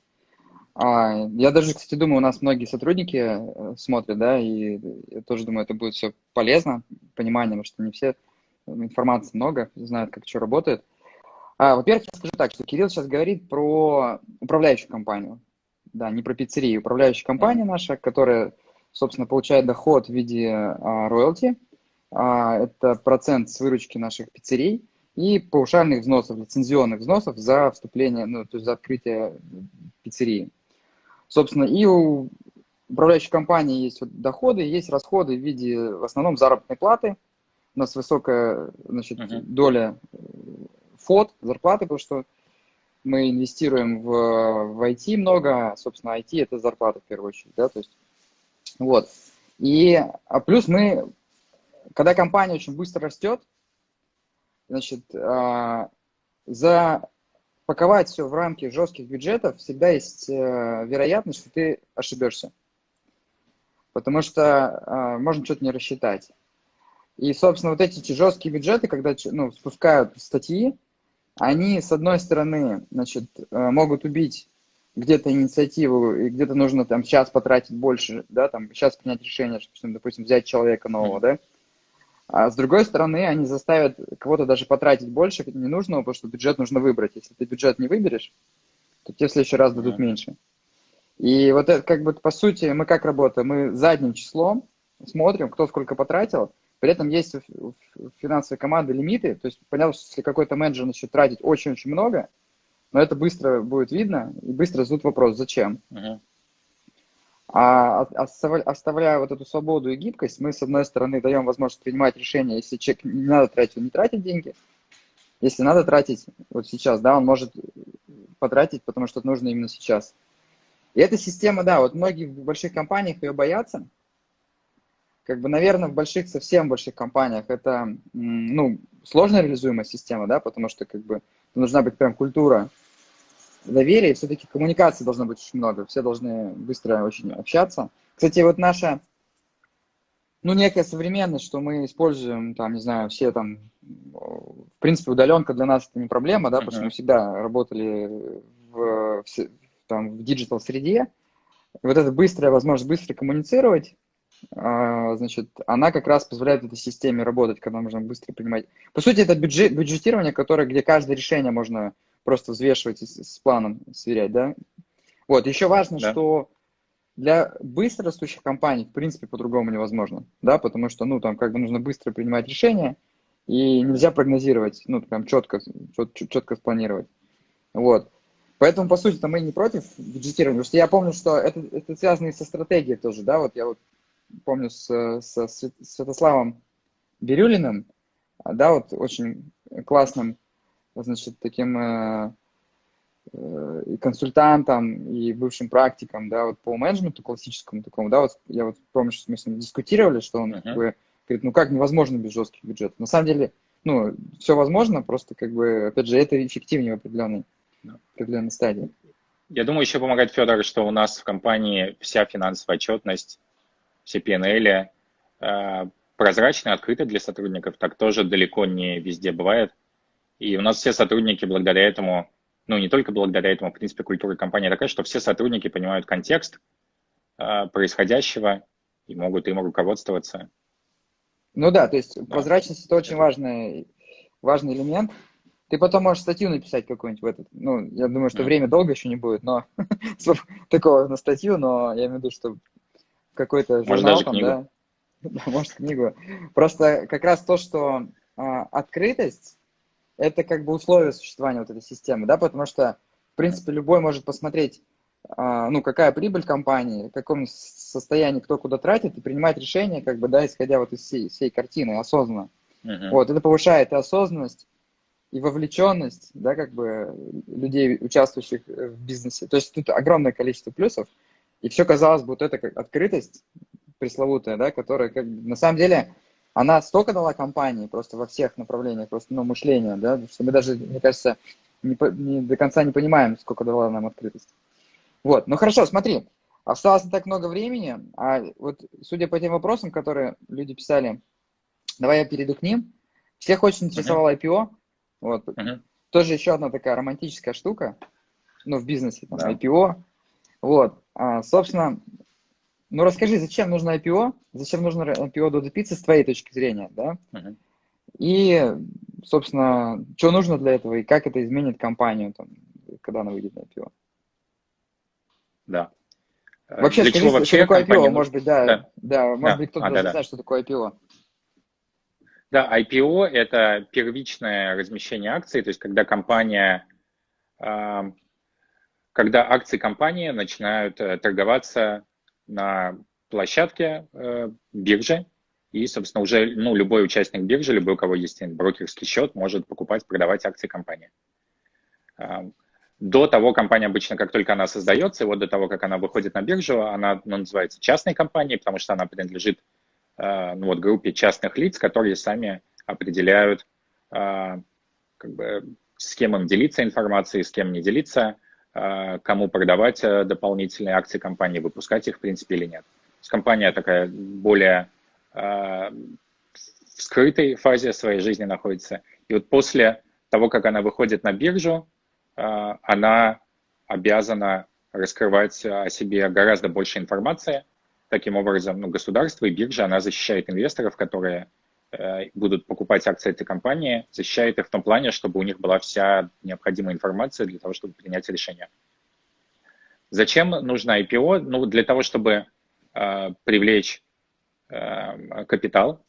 А, Я даже, кстати, думаю, у нас многие сотрудники э, смотрят, да, и я тоже думаю, это будет все полезно, понимание, потому что не все, э, информации много, знают, как что работает. А, Во-первых, я скажу так, что Кирилл сейчас говорит про управляющую компанию, да, не про пиццерию, управляющая компания наша, которая, собственно, получает доход в виде а, роялти, а, это процент с выручки наших пиццерий, и паушальных взносов, лицензионных взносов за вступление, ну, то есть за открытие пиццерии. Собственно, и у управляющей компании есть вот доходы, есть расходы в виде, в основном, заработной платы. У нас высокая, значит, Мгм. доля э, ФОД, зарплаты, потому что мы инвестируем в, в IT много, собственно, IT это зарплата в первую очередь, да, то есть, вот. И, а плюс мы, когда компания очень быстро растет, значит, а, запаковать все в рамки жестких бюджетов, всегда есть э, вероятность, что ты ошибешься. Потому что а, можно что-то не рассчитать. И, собственно, вот эти жесткие бюджеты, когда ну, спускают статьи, они, с одной стороны, значит, э, могут убить где-то инициативу, и где-то нужно там сейчас потратить больше, да, там сейчас принять решение, чтобы, допустим, взять человека нового, mm-hmm. да. А с другой стороны, они заставят кого-то даже потратить больше ненужного, потому что бюджет нужно выбрать. Если ты бюджет не выберешь, то тебе в следующий раз дадут mm-hmm. меньше. И вот это, как бы, по сути, мы как работаем? Мы задним числом смотрим, кто сколько потратил, при этом есть у финансовой команды лимиты, то есть понятно, что если какой-то менеджер начнет тратить очень-очень много, но это быстро будет видно, и быстро задают вопрос, зачем. Uh-huh. А оставляя вот эту свободу и гибкость, мы, с одной стороны, даем возможность принимать решения, если человек не надо тратить, он не тратит деньги. Если надо тратить вот сейчас, да, он может потратить, потому что это нужно именно сейчас. И эта система, да, вот многие в больших компаниях ее боятся, как бы, наверное, в больших, совсем больших компаниях это, ну, сложно реализуемая система, да, потому что, как бы, нужна быть прям культура доверия, все-таки коммуникации должно быть очень много, все должны быстро очень общаться. Кстати, вот наша, ну, некая современность, что мы используем, там, не знаю, все там, в принципе, удаленка для нас это не проблема, да, потому что мы всегда работали в, в, там, в digital среде. Вот эта быстрая возможность быстро коммуницировать, а, значит, она как раз позволяет этой системе работать, когда можно быстро принимать. По сути, это бюджет, бюджетирование, которое, где каждое решение можно просто взвешивать и с, планом сверять, да. Вот, еще важно, да. что для быстро растущих компаний, в принципе, по-другому невозможно, да, потому что, ну, там, как бы нужно быстро принимать решения, и нельзя прогнозировать, ну, прям четко, четко, четко спланировать. Вот. Поэтому, по сути, мы не против бюджетирования, потому что я помню, что это, это связано и со стратегией тоже, да, вот я вот помню, с, со Святославом Бирюлиным, да, вот очень классным, значит, таким э, э, и консультантом, и бывшим практиком, да, вот по менеджменту классическому такому, да, вот я вот помню, что мы с ним дискутировали, что он uh-huh. как бы говорит, ну как невозможно без жестких бюджетов. На самом деле, ну, все возможно, просто как бы, опять же, это эффективнее в определенной, в определенной стадии. Я думаю, еще помогает Федор, что у нас в компании вся финансовая отчетность все PNL э, прозрачны, открыты для сотрудников. Так тоже далеко не везде бывает. И у нас все сотрудники благодаря этому, ну не только благодаря этому, в принципе, культура компании такая, что все сотрудники понимают контекст э, происходящего и могут им руководствоваться. Ну да, то есть да. прозрачность это очень важный, важный элемент. Ты потом можешь статью написать какую-нибудь в этот. Ну, я думаю, что mm. время долго еще не будет, но такого на статью, но я имею в виду, что какой-то журнал там, да. Может, книгу. Просто как раз то, что а, открытость, это как бы условие существования вот этой системы, да, потому что, в принципе, любой может посмотреть, а, ну, какая прибыль компании, в каком состоянии кто куда тратит, и принимать решение, как бы, да, исходя вот из всей, всей картины, осознанно. Uh-huh. Вот, это повышает и осознанность, и вовлеченность, да, как бы, людей, участвующих в бизнесе. То есть тут огромное количество плюсов. И все казалось бы, вот эта как открытость пресловутая, да, которая как на самом деле она столько дала компании просто во всех направлениях, просто ну, мышления, да, что мы даже, мне кажется, не, не до конца не понимаем, сколько дала нам открытость. Вот, ну хорошо, смотри, осталось не так много времени, а вот судя по тем вопросам, которые люди писали, давай я перейду к ним. Всех очень интересовало. IPO, вот, uh-huh. тоже еще одна такая романтическая штука, ну, в бизнесе, там, да. IPO, вот, а, собственно, ну расскажи, зачем нужно IPO, зачем нужно IPO до Pizza с твоей точки зрения, да? Uh-huh. И, собственно, что нужно для этого и как это изменит компанию, там, когда она выйдет на IPO? Да. Вообще, для скажи, чего вообще что такое IPO, нужно... может быть, да, да, да может да. быть, кто-то а, даже да, знает, да. что такое IPO. Да, IPO – это первичное размещение акций, то есть когда компания когда акции компании начинают э, торговаться на площадке э, биржи, и, собственно, уже ну, любой участник биржи, любой, у кого есть брокерский счет, может покупать, продавать акции компании. До того компания обычно, как только она создается, и вот до того, как она выходит на биржу, она ну, называется частной компанией, потому что она принадлежит э, ну, вот, группе частных лиц, которые сами определяют, как бы, с кем им делиться информацией, с кем не делиться, а, кому продавать э, дополнительные акции компании, выпускать их, в принципе, или нет. Компания такая более а, в скрытой фазе своей жизни находится. И вот после того, как она выходит на биржу, она обязана раскрывать о себе гораздо больше информации. Таким образом, ну, государство и биржа, она защищает инвесторов, которые будут покупать акции этой компании, защищает их в том плане, чтобы у них была вся необходимая информация для того, чтобы принять решение. Зачем нужно IPO? Ну, для того, чтобы э, привлечь э, капитал.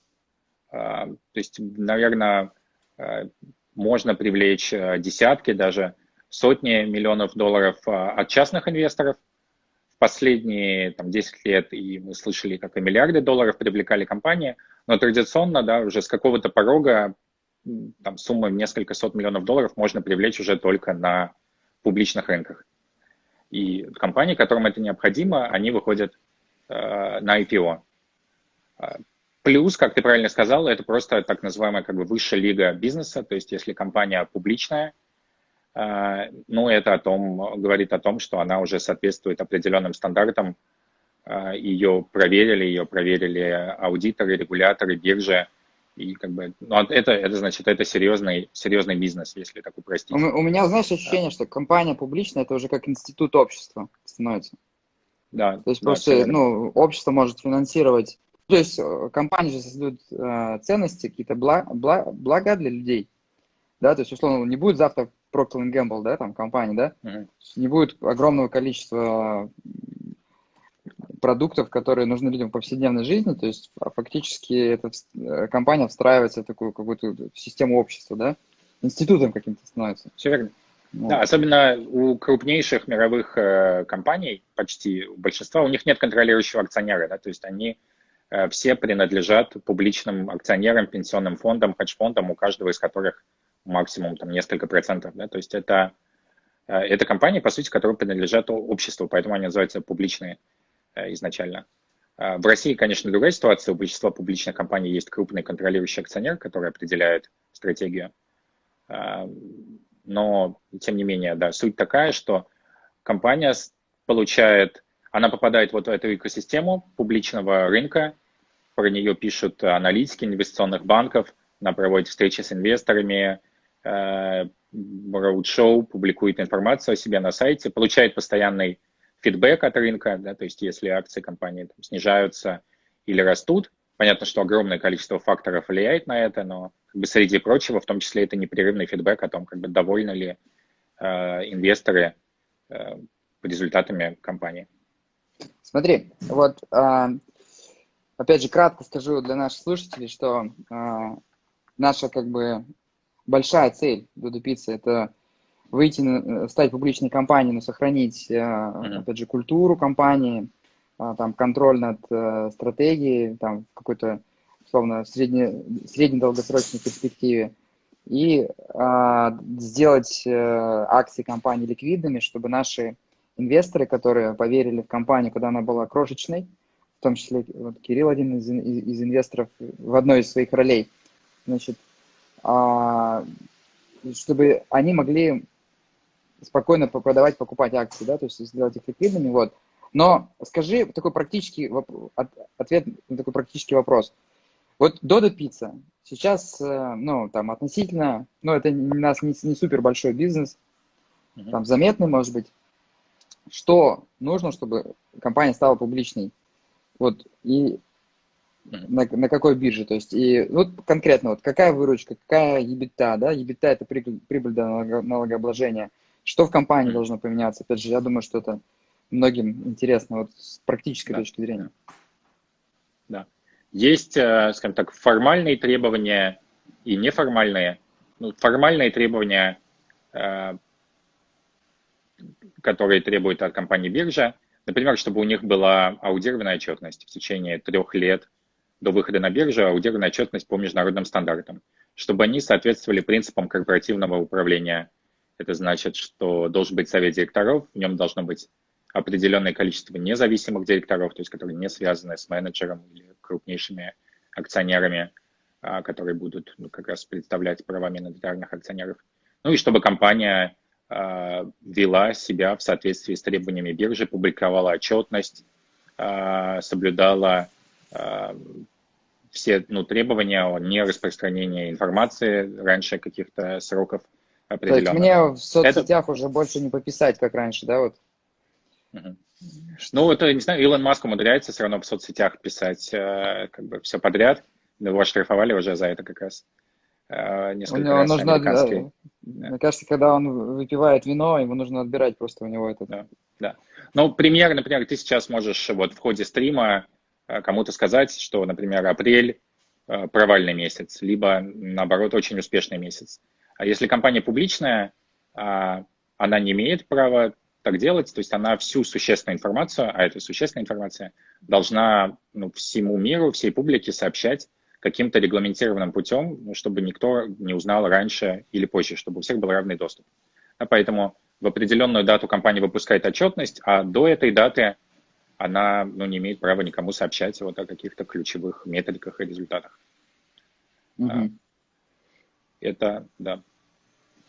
Э, то есть, наверное, э, можно привлечь э, десятки, даже сотни миллионов долларов э, от частных инвесторов. В последние там, 10 лет и мы слышали, как и миллиарды долларов привлекали компании, но традиционно, да, уже с какого-то порога там, суммы в несколько сот миллионов долларов можно привлечь уже только на публичных рынках. И компании, которым это необходимо, они выходят э, на IPO. А, плюс, как ты правильно сказал, это просто так называемая как бы высшая лига бизнеса, то есть если компания публичная, э, ну это о том, говорит о том, что она уже соответствует определенным стандартам, ее проверили, ее проверили аудиторы, регуляторы, биржи, и как бы, ну, это, это значит, это серьезный, серьезный бизнес, если так упростить. У, у меня, знаешь, ощущение, да. что компания публичная, это уже как институт общества становится. Да. То есть да, просто, ну, общество может финансировать, то есть э, компании же создают э, ценности, какие-то благ, благ, блага для людей, да, то есть, условно, не будет завтра Procter Gamble, да, там, компании, да, угу. не будет огромного количества продуктов, которые нужны людям в повседневной жизни, то есть фактически эта э, компания встраивается в такую какую-то систему общества, да, институтом каким-то становится. Все верно. Вот. Да, особенно у крупнейших мировых э, компаний, почти у большинства, у них нет контролирующего акционера, да, то есть они э, все принадлежат публичным акционерам, пенсионным фондам, хедж-фондам, у каждого из которых максимум там несколько процентов, да, то есть это, э, это компании, по сути, которые принадлежат обществу, поэтому они называются публичные. Э, изначально. А, в России, конечно, другая ситуация. У большинства публичных компаний есть крупный контролирующий акционер, который определяет стратегию. А, но, тем не менее, да, суть такая, что компания получает, она попадает вот в эту экосистему публичного рынка, про нее пишут аналитики инвестиционных банков, она проводит встречи с инвесторами, э, роуд-шоу, публикует информацию о себе на сайте, получает постоянный фидбэк от рынка, да, то есть если акции компании там, снижаются или растут, понятно, что огромное количество факторов влияет на это, но как бы среди прочего, в том числе это непрерывный фидбэк о том, как бы довольны ли э, инвесторы э, результатами компании. Смотри, вот э, опять же кратко скажу для наших слушателей, что э, наша как бы большая цель Дудо Пиццы это выйти, на, стать публичной компанией, но сохранить, mm-hmm. опять же, культуру компании, а, там, контроль над э, стратегией, там, в какой-то, условно, средне, среднедолгосрочной перспективе, и а, сделать а, акции компании ликвидными, чтобы наши инвесторы, которые поверили в компанию, когда она была крошечной, в том числе вот Кирилл, один из, из, из инвесторов в одной из своих ролей, значит, а, чтобы они могли спокойно продавать, покупать акции, да, то есть сделать их ликвидными, вот. Но скажи такой практический ответ на такой практический вопрос. Вот Додо Пицца сейчас, э, ну, там, относительно, ну, это у нас не, не супер большой бизнес, там, заметный, может быть. Что нужно, чтобы компания стала публичной? Вот, и на, на какой бирже, то есть, и вот конкретно, вот какая выручка, какая EBITDA, да, EBITDA это прибыль, прибыль до налогообложения, что в компании должно поменяться? Опять же, я думаю, что это многим интересно вот с практической да. точки зрения. Да. Есть, э, скажем так, формальные требования и неформальные. Ну, формальные требования, э, которые требуют от компании биржа, например, чтобы у них была аудированная отчетность в течение трех лет до выхода на биржу, аудированная отчетность по международным стандартам, чтобы они соответствовали принципам корпоративного управления это значит, что должен быть совет директоров, в нем должно быть определенное количество независимых директоров, то есть которые не связаны с менеджером или крупнейшими акционерами, а, которые будут ну, как раз представлять права миноритарных акционеров. Ну и чтобы компания а, вела себя в соответствии с требованиями биржи, публиковала отчетность, а, соблюдала все ну, требования о нераспространении информации раньше каких-то сроков определенных. То есть мне в соцсетях это... уже больше не пописать, как раньше, да, вот? Угу. Ну, это, не знаю, Илон Маск умудряется все равно в соцсетях писать э, как бы все подряд. Его оштрафовали уже за это как раз. Э, несколько у него раз нужно, американский. Да. Мне кажется, когда он выпивает вино, ему нужно отбирать просто у него это. Да, да. Ну, пример, например, ты сейчас можешь вот в ходе стрима э, кому-то сказать, что, например, апрель провальный месяц, либо, наоборот, очень успешный месяц. А если компания публичная, а, она не имеет права так делать, то есть она всю существенную информацию, а это существенная информация, должна ну, всему миру, всей публике сообщать каким-то регламентированным путем, ну, чтобы никто не узнал раньше или позже, чтобы у всех был равный доступ. А поэтому в определенную дату компания выпускает отчетность, а до этой даты она ну, не имеет права никому сообщать вот о каких-то ключевых метриках и результатах. Mm-hmm. Это, да,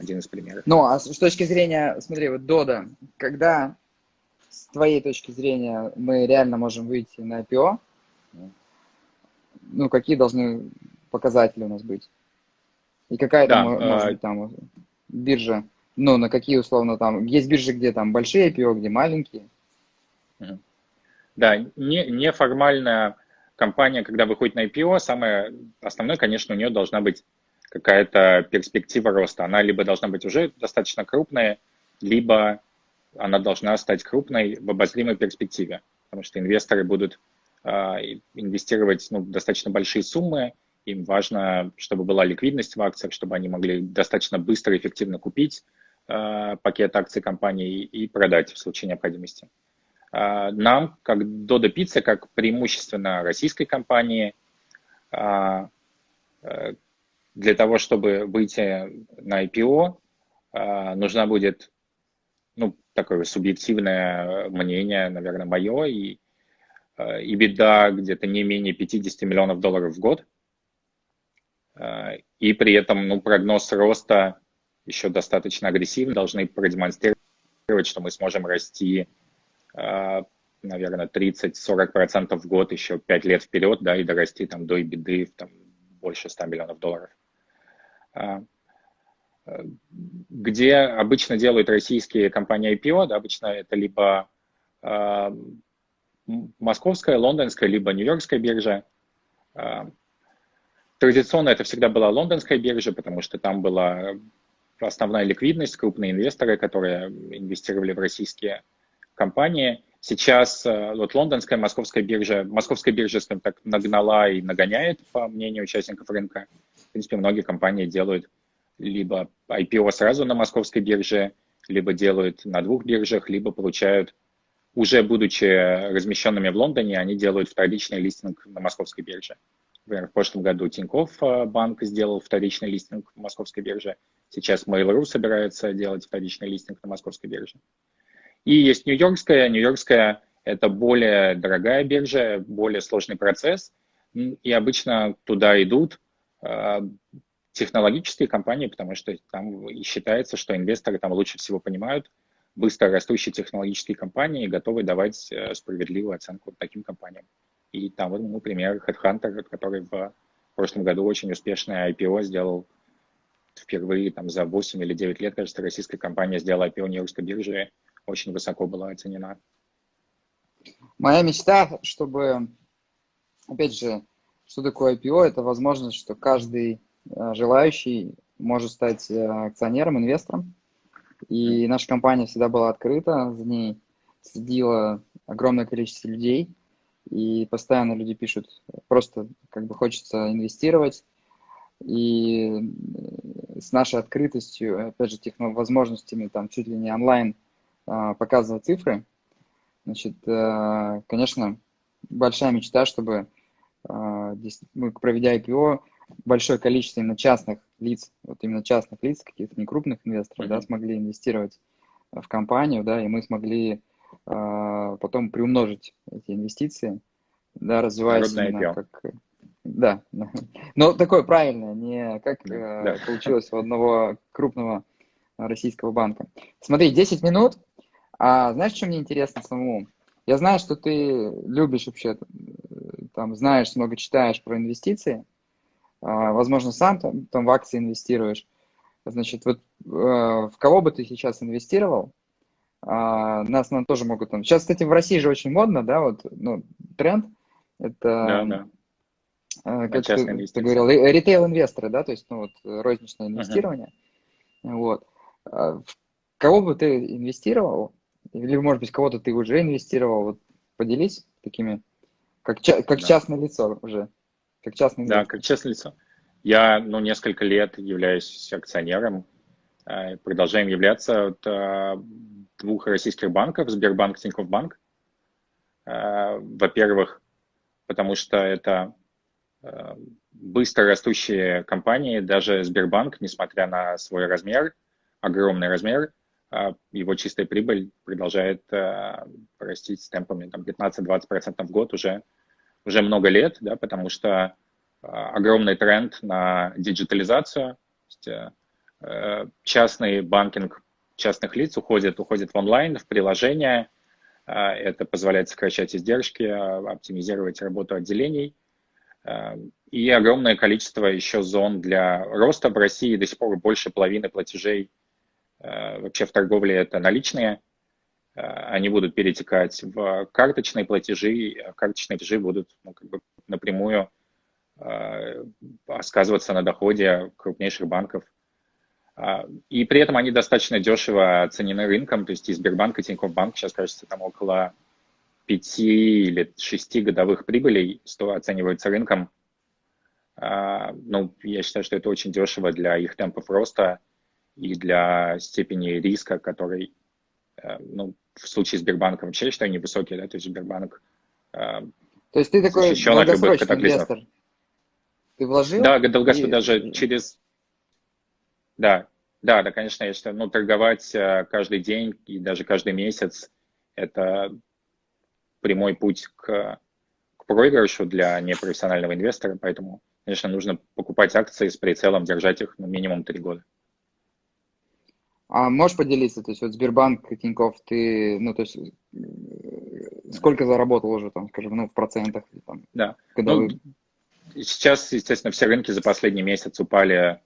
один из примеров. Ну, а с точки зрения, смотри, вот Дода, когда с твоей точки зрения мы реально можем выйти на IPO, ну, какие должны показатели у нас быть? И какая да, там, может а, быть, там биржа? Ну, на какие условно там? Есть биржи, где там большие IPO, где маленькие? Да, не, неформальная компания, когда выходит на IPO, самое основное, конечно, у нее должна быть какая-то перспектива роста. Она либо должна быть уже достаточно крупная, либо она должна стать крупной в обозримой перспективе, потому что инвесторы будут а, инвестировать ну, достаточно большие суммы, им важно, чтобы была ликвидность в акциях, чтобы они могли достаточно быстро и эффективно купить э, пакет акций компании и продать в случае необходимости. Э, нам, как Dodo Pizza, как преимущественно российской компании, э, для того, чтобы выйти на IPO, нужна будет ну, такое субъективное мнение, наверное, мое, и и беда где-то не менее 50 миллионов долларов в год. Э, и при этом ну, прогноз роста еще достаточно агрессивный. Должны продемонстрировать, что мы сможем расти, э, наверное, 30-40% в год еще 5 лет вперед, да, и дорасти там до беды там, больше 100 миллионов долларов. Где обычно делают российские компании IPO, да, обычно это либо московская, лондонская, либо нью-йоркская биржа. А, традиционно это всегда была лондонская биржа, потому что там была основная ликвидность, крупные инвесторы, которые инвестировали в российские компании. Сейчас а, вот лондонская, московская биржа, московская биржа, скажем так, нагнала и нагоняет, по мнению участников рынка. В принципе, многие компании делают либо IPO сразу на московской бирже, либо делают на двух биржах, либо получают уже будучи размещенными в Лондоне, они делают вторичный листинг на московской бирже. Например, в прошлом году Тинькофф э, банк сделал вторичный листинг на московской бирже. Сейчас Mail.ru собирается делать вторичный листинг на московской бирже. И есть Нью-Йоркская. Нью-Йоркская – это более дорогая биржа, более сложный процесс. И обычно туда идут технологические компании, потому что там считается, что инвесторы там лучше всего понимают, быстро растущие технологические компании готовы давать э, справедливую оценку таким компаниям. И там вот, ну, пример Headhunter, который в прошлом году очень успешное IPO сделал впервые там за 8 или 9 лет, кажется, российская компания сделала IPO Нью-Йоркской бирже, очень высоко была оценена. Моя мечта, чтобы, опять же, что такое IPO, это возможность, что каждый э, желающий может стать э, акционером, инвестором, и наша компания всегда была открыта, за ней следило огромное количество людей, и постоянно люди пишут, просто как бы хочется инвестировать. И э, с нашей открытостью, опять же, техно возможностями там чуть ли не онлайн показывать цифры, значит, конечно, большая мечта, чтобы мы, проведя IPO, большое количество именно частных лиц, вот именно частных лиц, каких-то некрупных инвесторов, mm-hmm. да, смогли инвестировать в компанию, да, и мы смогли э, потом приумножить эти инвестиции, да, развиваясь именно как... Да, но такое правильное, не как э, да. получилось у одного крупного российского банка. Смотри, 10 минут, а знаешь, что мне интересно самому? Я знаю, что ты любишь вообще там знаешь, много читаешь про инвестиции, а, возможно, сам там, там в акции инвестируешь. Значит, вот э, в кого бы ты сейчас инвестировал, а, нас нам тоже могут там... Сейчас, кстати, в России же очень модно, да, вот, ну, тренд, это... Да, да. Э, как ты, ты говорил, ритейл-инвесторы, да, то есть, ну, вот, розничное инвестирование. Uh-huh. Вот. А в кого бы ты инвестировал, или, может быть, кого-то ты уже инвестировал, вот, поделись такими, как, как да. частное лицо уже. Как частное лицо. Да, как частное лицо. Я, ну, несколько лет являюсь акционером, э, продолжаем являться от э, двух российских банков, Сбербанк, Тинькофф Банк. Э, во-первых, потому что это быстро растущие компании, даже Сбербанк, несмотря на свой размер, огромный размер, его чистая прибыль продолжает расти с темпами там, 15-20% в год уже, уже много лет, да, потому что огромный тренд на диджитализацию. Частный банкинг частных лиц уходит, уходит в онлайн, в приложение. Э, это позволяет сокращать издержки, оптимизировать работу отделений. И огромное количество еще зон для роста. В России до сих пор больше половины платежей вообще в торговле это наличные. Они будут перетекать в карточные платежи. Карточные платежи будут ну, как бы напрямую Э, сказываться на доходе крупнейших банков. А, и при этом они достаточно дешево оценены рынком, то есть и Сбербанк, и Тинькофф Банк сейчас, кажется, там около 5 или 6 годовых прибылей оцениваются рынком. А, ну, я считаю, что это очень дешево для их темпов роста и для степени риска, который, э, ну, в случае с Сбербанком вообще, считаю, невысокий, да, то есть Сбербанк э, То есть ты такой долгосрочный инвестор? Ты вложил? Да, долгосрочно и... даже через... Да, да, да, конечно, я считаю, ну, торговать э, каждый день и даже каждый месяц – это прямой путь к, к проигрышу для непрофессионального инвестора, поэтому, конечно, нужно покупать акции с прицелом, держать их ну, минимум три года. А можешь поделиться, то есть вот Сбербанк, Тинькофф, ты, ну, то есть э, сколько заработал уже, там, скажем, ну, в процентах? Там, да, когда ну, вы... Сейчас, естественно, все рынки за последний месяц упали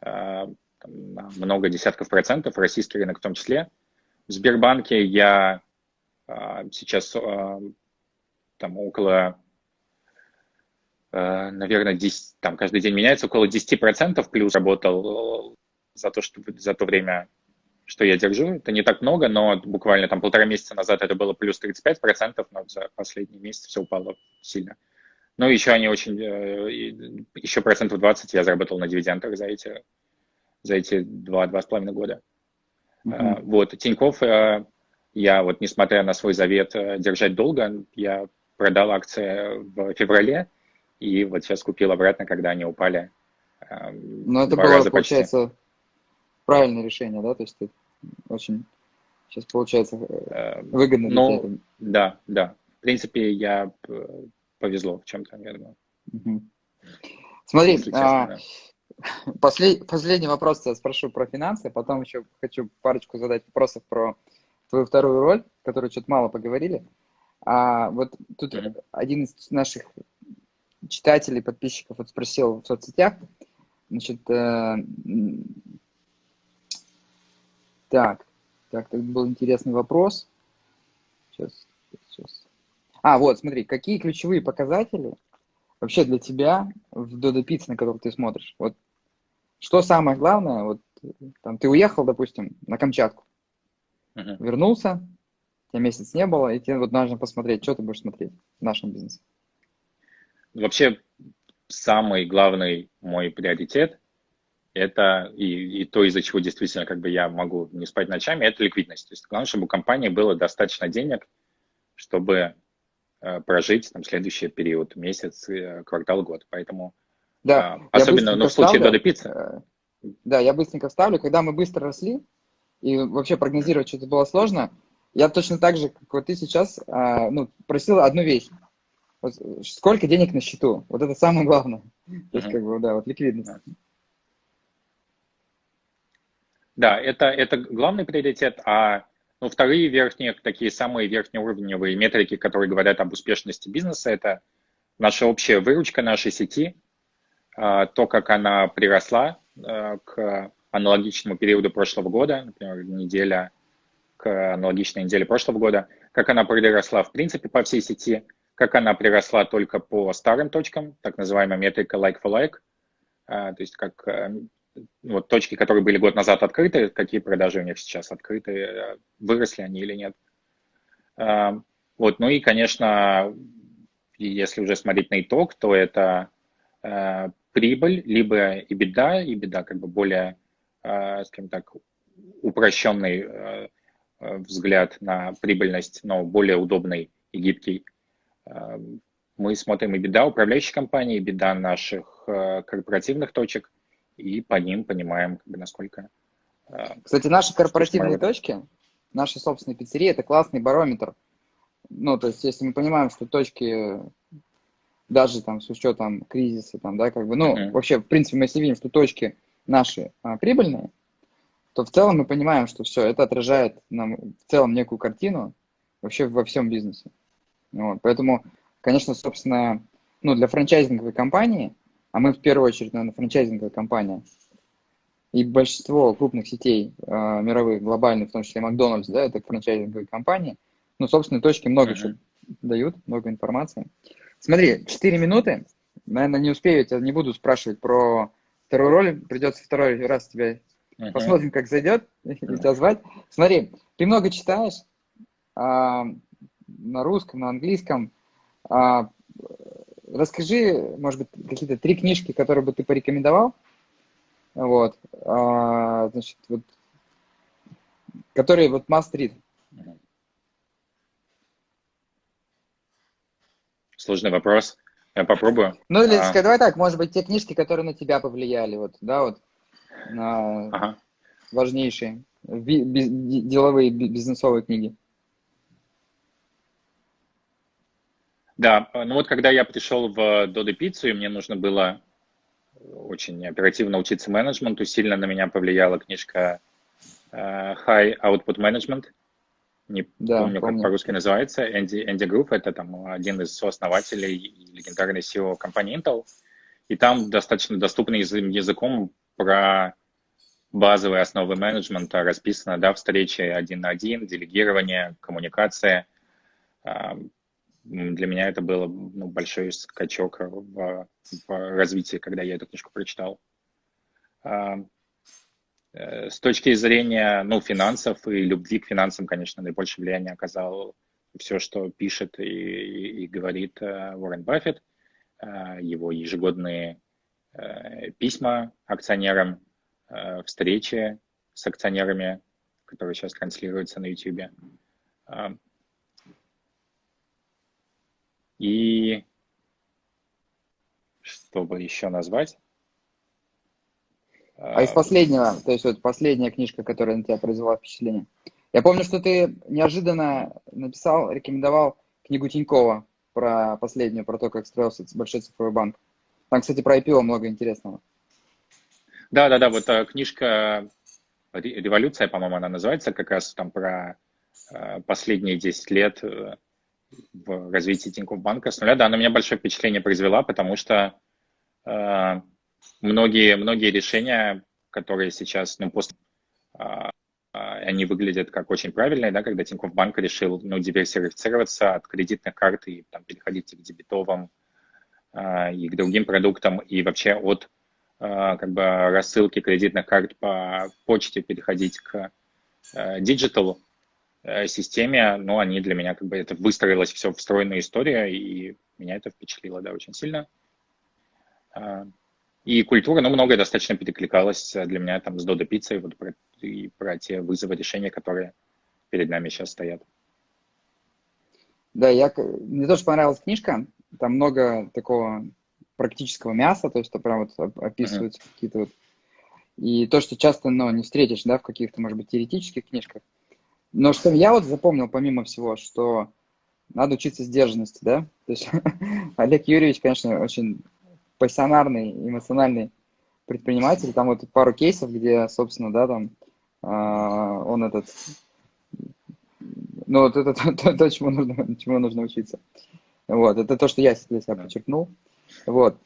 э, на много десятков процентов, российский рынок в том числе. В Сбербанке я э, сейчас э, там около, наверное, 10, там каждый день меняется, около 10% плюс работал за то, что, за то время, что я держу. Это не так много, но буквально там полтора месяца назад это было плюс 35%, но за последний месяц все упало сильно. Ну, еще они очень, э, еще процентов 20 я заработал на дивидендах за эти, за эти два-два с половиной года. Mm-hmm. Вот, Тиньков, э, я вот, несмотря на свой завет держать долго, я продал акции в феврале, и вот сейчас купил обратно, когда они упали. Ну, это было, получается, почти. Правильное решение, да? То есть ты очень сейчас, получается, выгодно. Ну, да, да. В принципе, я повезло в чем-то, я думаю. Угу. Смотри, а, послед, последний вопрос я спрошу про финансы, потом еще хочу парочку задать вопросов про твою вторую роль, которую что-то мало поговорили. А вот тут mm-hmm. один из наших читателей, подписчиков вот спросил в соцсетях, значит, э, так, так, так был интересный вопрос. Сейчас, сейчас. А, вот, смотри, какие ключевые показатели вообще для тебя в Dodo Pizza, на который ты смотришь? Вот что самое главное, вот там ты уехал, допустим, на Камчатку, uh-huh. вернулся, тебя месяц не было, и тебе вот нужно посмотреть, что ты будешь смотреть в нашем бизнесе. Вообще, самый главный мой приоритет это и, и то, из-за чего действительно как бы я могу не спать ночами, это ликвидность. То есть главное, чтобы у компании было достаточно денег, чтобы Э, прожить там следующий период, месяц, э, квартал, год. Поэтому да, а, особенно ну, в случае Дода Пиццы. Э, да, я быстренько вставлю. Когда мы быстро росли, и вообще прогнозировать что-то было сложно, я точно так же, как вот ты сейчас, а, ну, просил одну вещь. Вот сколько денег на счету? Вот это самое главное. То есть, как бы, да, вот ликвидность. Да, это, это главный приоритет, а ну, вторые верхние, такие самые верхнеуровневые метрики, которые говорят об успешности бизнеса, это наша общая выручка нашей сети, то, как она приросла к аналогичному периоду прошлого года, например, неделя к аналогичной неделе прошлого года, как она приросла в принципе по всей сети, как она приросла только по старым точкам, так называемая метрика like for like, то есть как э, вот точки, которые были год назад открыты, какие продажи у них сейчас открыты, выросли они или нет. Вот, ну и, конечно, если уже смотреть на итог, то это э, прибыль, либо и беда, и беда как бы более, скажем так, упрощенный взгляд на прибыльность, но более удобный и гибкий. Мы смотрим и беда управляющей компании, и беда наших корпоративных точек, и по ним понимаем, как бы, насколько... Э, Кстати, наши корпоративные точки, наши собственные пиццерии, это классный барометр. Ну, то есть, если мы понимаем, что точки даже там с учетом кризиса, там, да, как бы, ну, uh-huh. вообще, в принципе, мы если видим, что точки наши а, прибыльные, то в целом мы понимаем, что все, это отражает нам в целом некую картину вообще во всем бизнесе. Вот, поэтому, конечно, собственно, ну, для франчайзинговой компании, а мы в первую очередь, наверное, франчайзинговая компания, и большинство крупных сетей э, мировых, глобальных, в том числе Макдональдс, да, это франчайзинговые компании, ну, собственно, точки много uh-huh. чего дают, много информации. Смотри, 4 минуты, наверное, не успею, я тебя не буду спрашивать про вторую роль, придется второй раз тебя Uh-huh. Посмотрим, как зайдет, uh-huh. тебя звать. Смотри, ты много читаешь а, на русском, на английском. А, расскажи, может быть, какие-то три книжки, которые бы ты порекомендовал. Вот. А, значит, вот, которые вот must read. Сложный вопрос. Я попробую. Ну, или а... давай так, может быть, те книжки, которые на тебя повлияли, вот, да, вот на ага. важнейшие би- би- деловые бизнесовые книги. Да, ну вот когда я пришел в Dodo Pizza, и мне нужно было очень оперативно учиться менеджменту, сильно на меня повлияла книжка э, High Output Management. Не да, помню, помню, как по-русски называется. Энди, Энди Гроув, это там один из сооснователей и легендарный CEO компании Intel. И там достаточно доступным языком про базовые основы менеджмента расписано, да, встречи один на один, делегирование, коммуникация. Для меня это было ну, большой скачок в, в развитии, когда я эту книжку прочитал. Э, с точки зрения ну, финансов и любви к финансам, конечно, наибольшее влияние оказал все, что пишет и, и, и говорит э, Уоррен Баффет, э, его ежегодные письма акционерам, встречи с акционерами, которые сейчас транслируются на YouTube. А, и чтобы еще назвать? А из последнего, то есть вот последняя книжка, которая на тебя произвела впечатление. Я помню, что ты неожиданно написал, рекомендовал книгу Тинькова про последнюю, про то, как строился большой цифровой банк. Там, кстати, про IPO много интересного. Да, да, да, вот э, книжка «Революция», по-моему, она называется, как раз там про э, последние 10 лет э, в развитии Тинькофф банка с нуля. Да, она меня большое впечатление произвела, потому что э, многие, многие решения, которые сейчас, ну, после, э, они выглядят как очень правильные, да, когда Тинькофф банк решил, ну, диверсифицироваться от кредитных карт и там переходить к дебетовым э, и к другим продуктам, и вообще от Э, как бы рассылки кредитных карт по почте переходить к digital э, системе, но они для меня как бы это выстроилось все в встроенную историю, и меня это впечатлило, да, очень сильно. Э, и культура, ну, многое достаточно перекликалось для меня там с Додо Пиццей, вот про, и про те вызовы, решения, которые перед нами сейчас стоят. Да, я, мне тоже понравилась книжка, там много такого практического мяса, то есть это прям вот описываются uh-huh. какие-то вот... И то, что часто, ну, не встретишь, да, в каких-то, может быть, теоретических книжках. Но что я вот запомнил, помимо всего, что надо учиться сдержанности, да. То есть Олег Юрьевич, конечно, очень пассионарный, эмоциональный предприниматель. Там вот пару кейсов, где, собственно, да, там э, он этот... Ну, вот это то, то, то чему, нужно, чему нужно учиться. Вот, это то, что я для себя подчеркнул. Вот.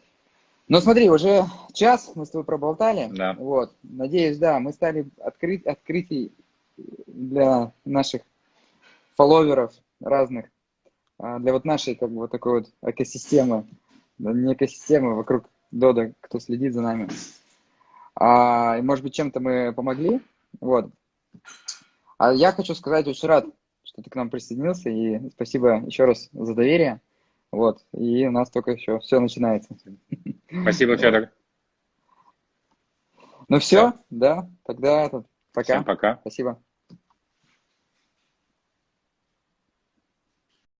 Но смотри, уже час мы с тобой проболтали. Да. Вот. Надеюсь, да, мы стали открыть, открытий для наших фолловеров разных, а, для вот нашей как бы вот такой вот экосистемы, не экосистемы вокруг Дода, кто следит за нами. А, и, может быть, чем-то мы помогли. Вот. А я хочу сказать, очень рад, что ты к нам присоединился, и спасибо еще раз за доверие. Вот, и у нас только еще все начинается. Спасибо, Федор. Ну все, да, тогда пока. Всем пока. Спасибо.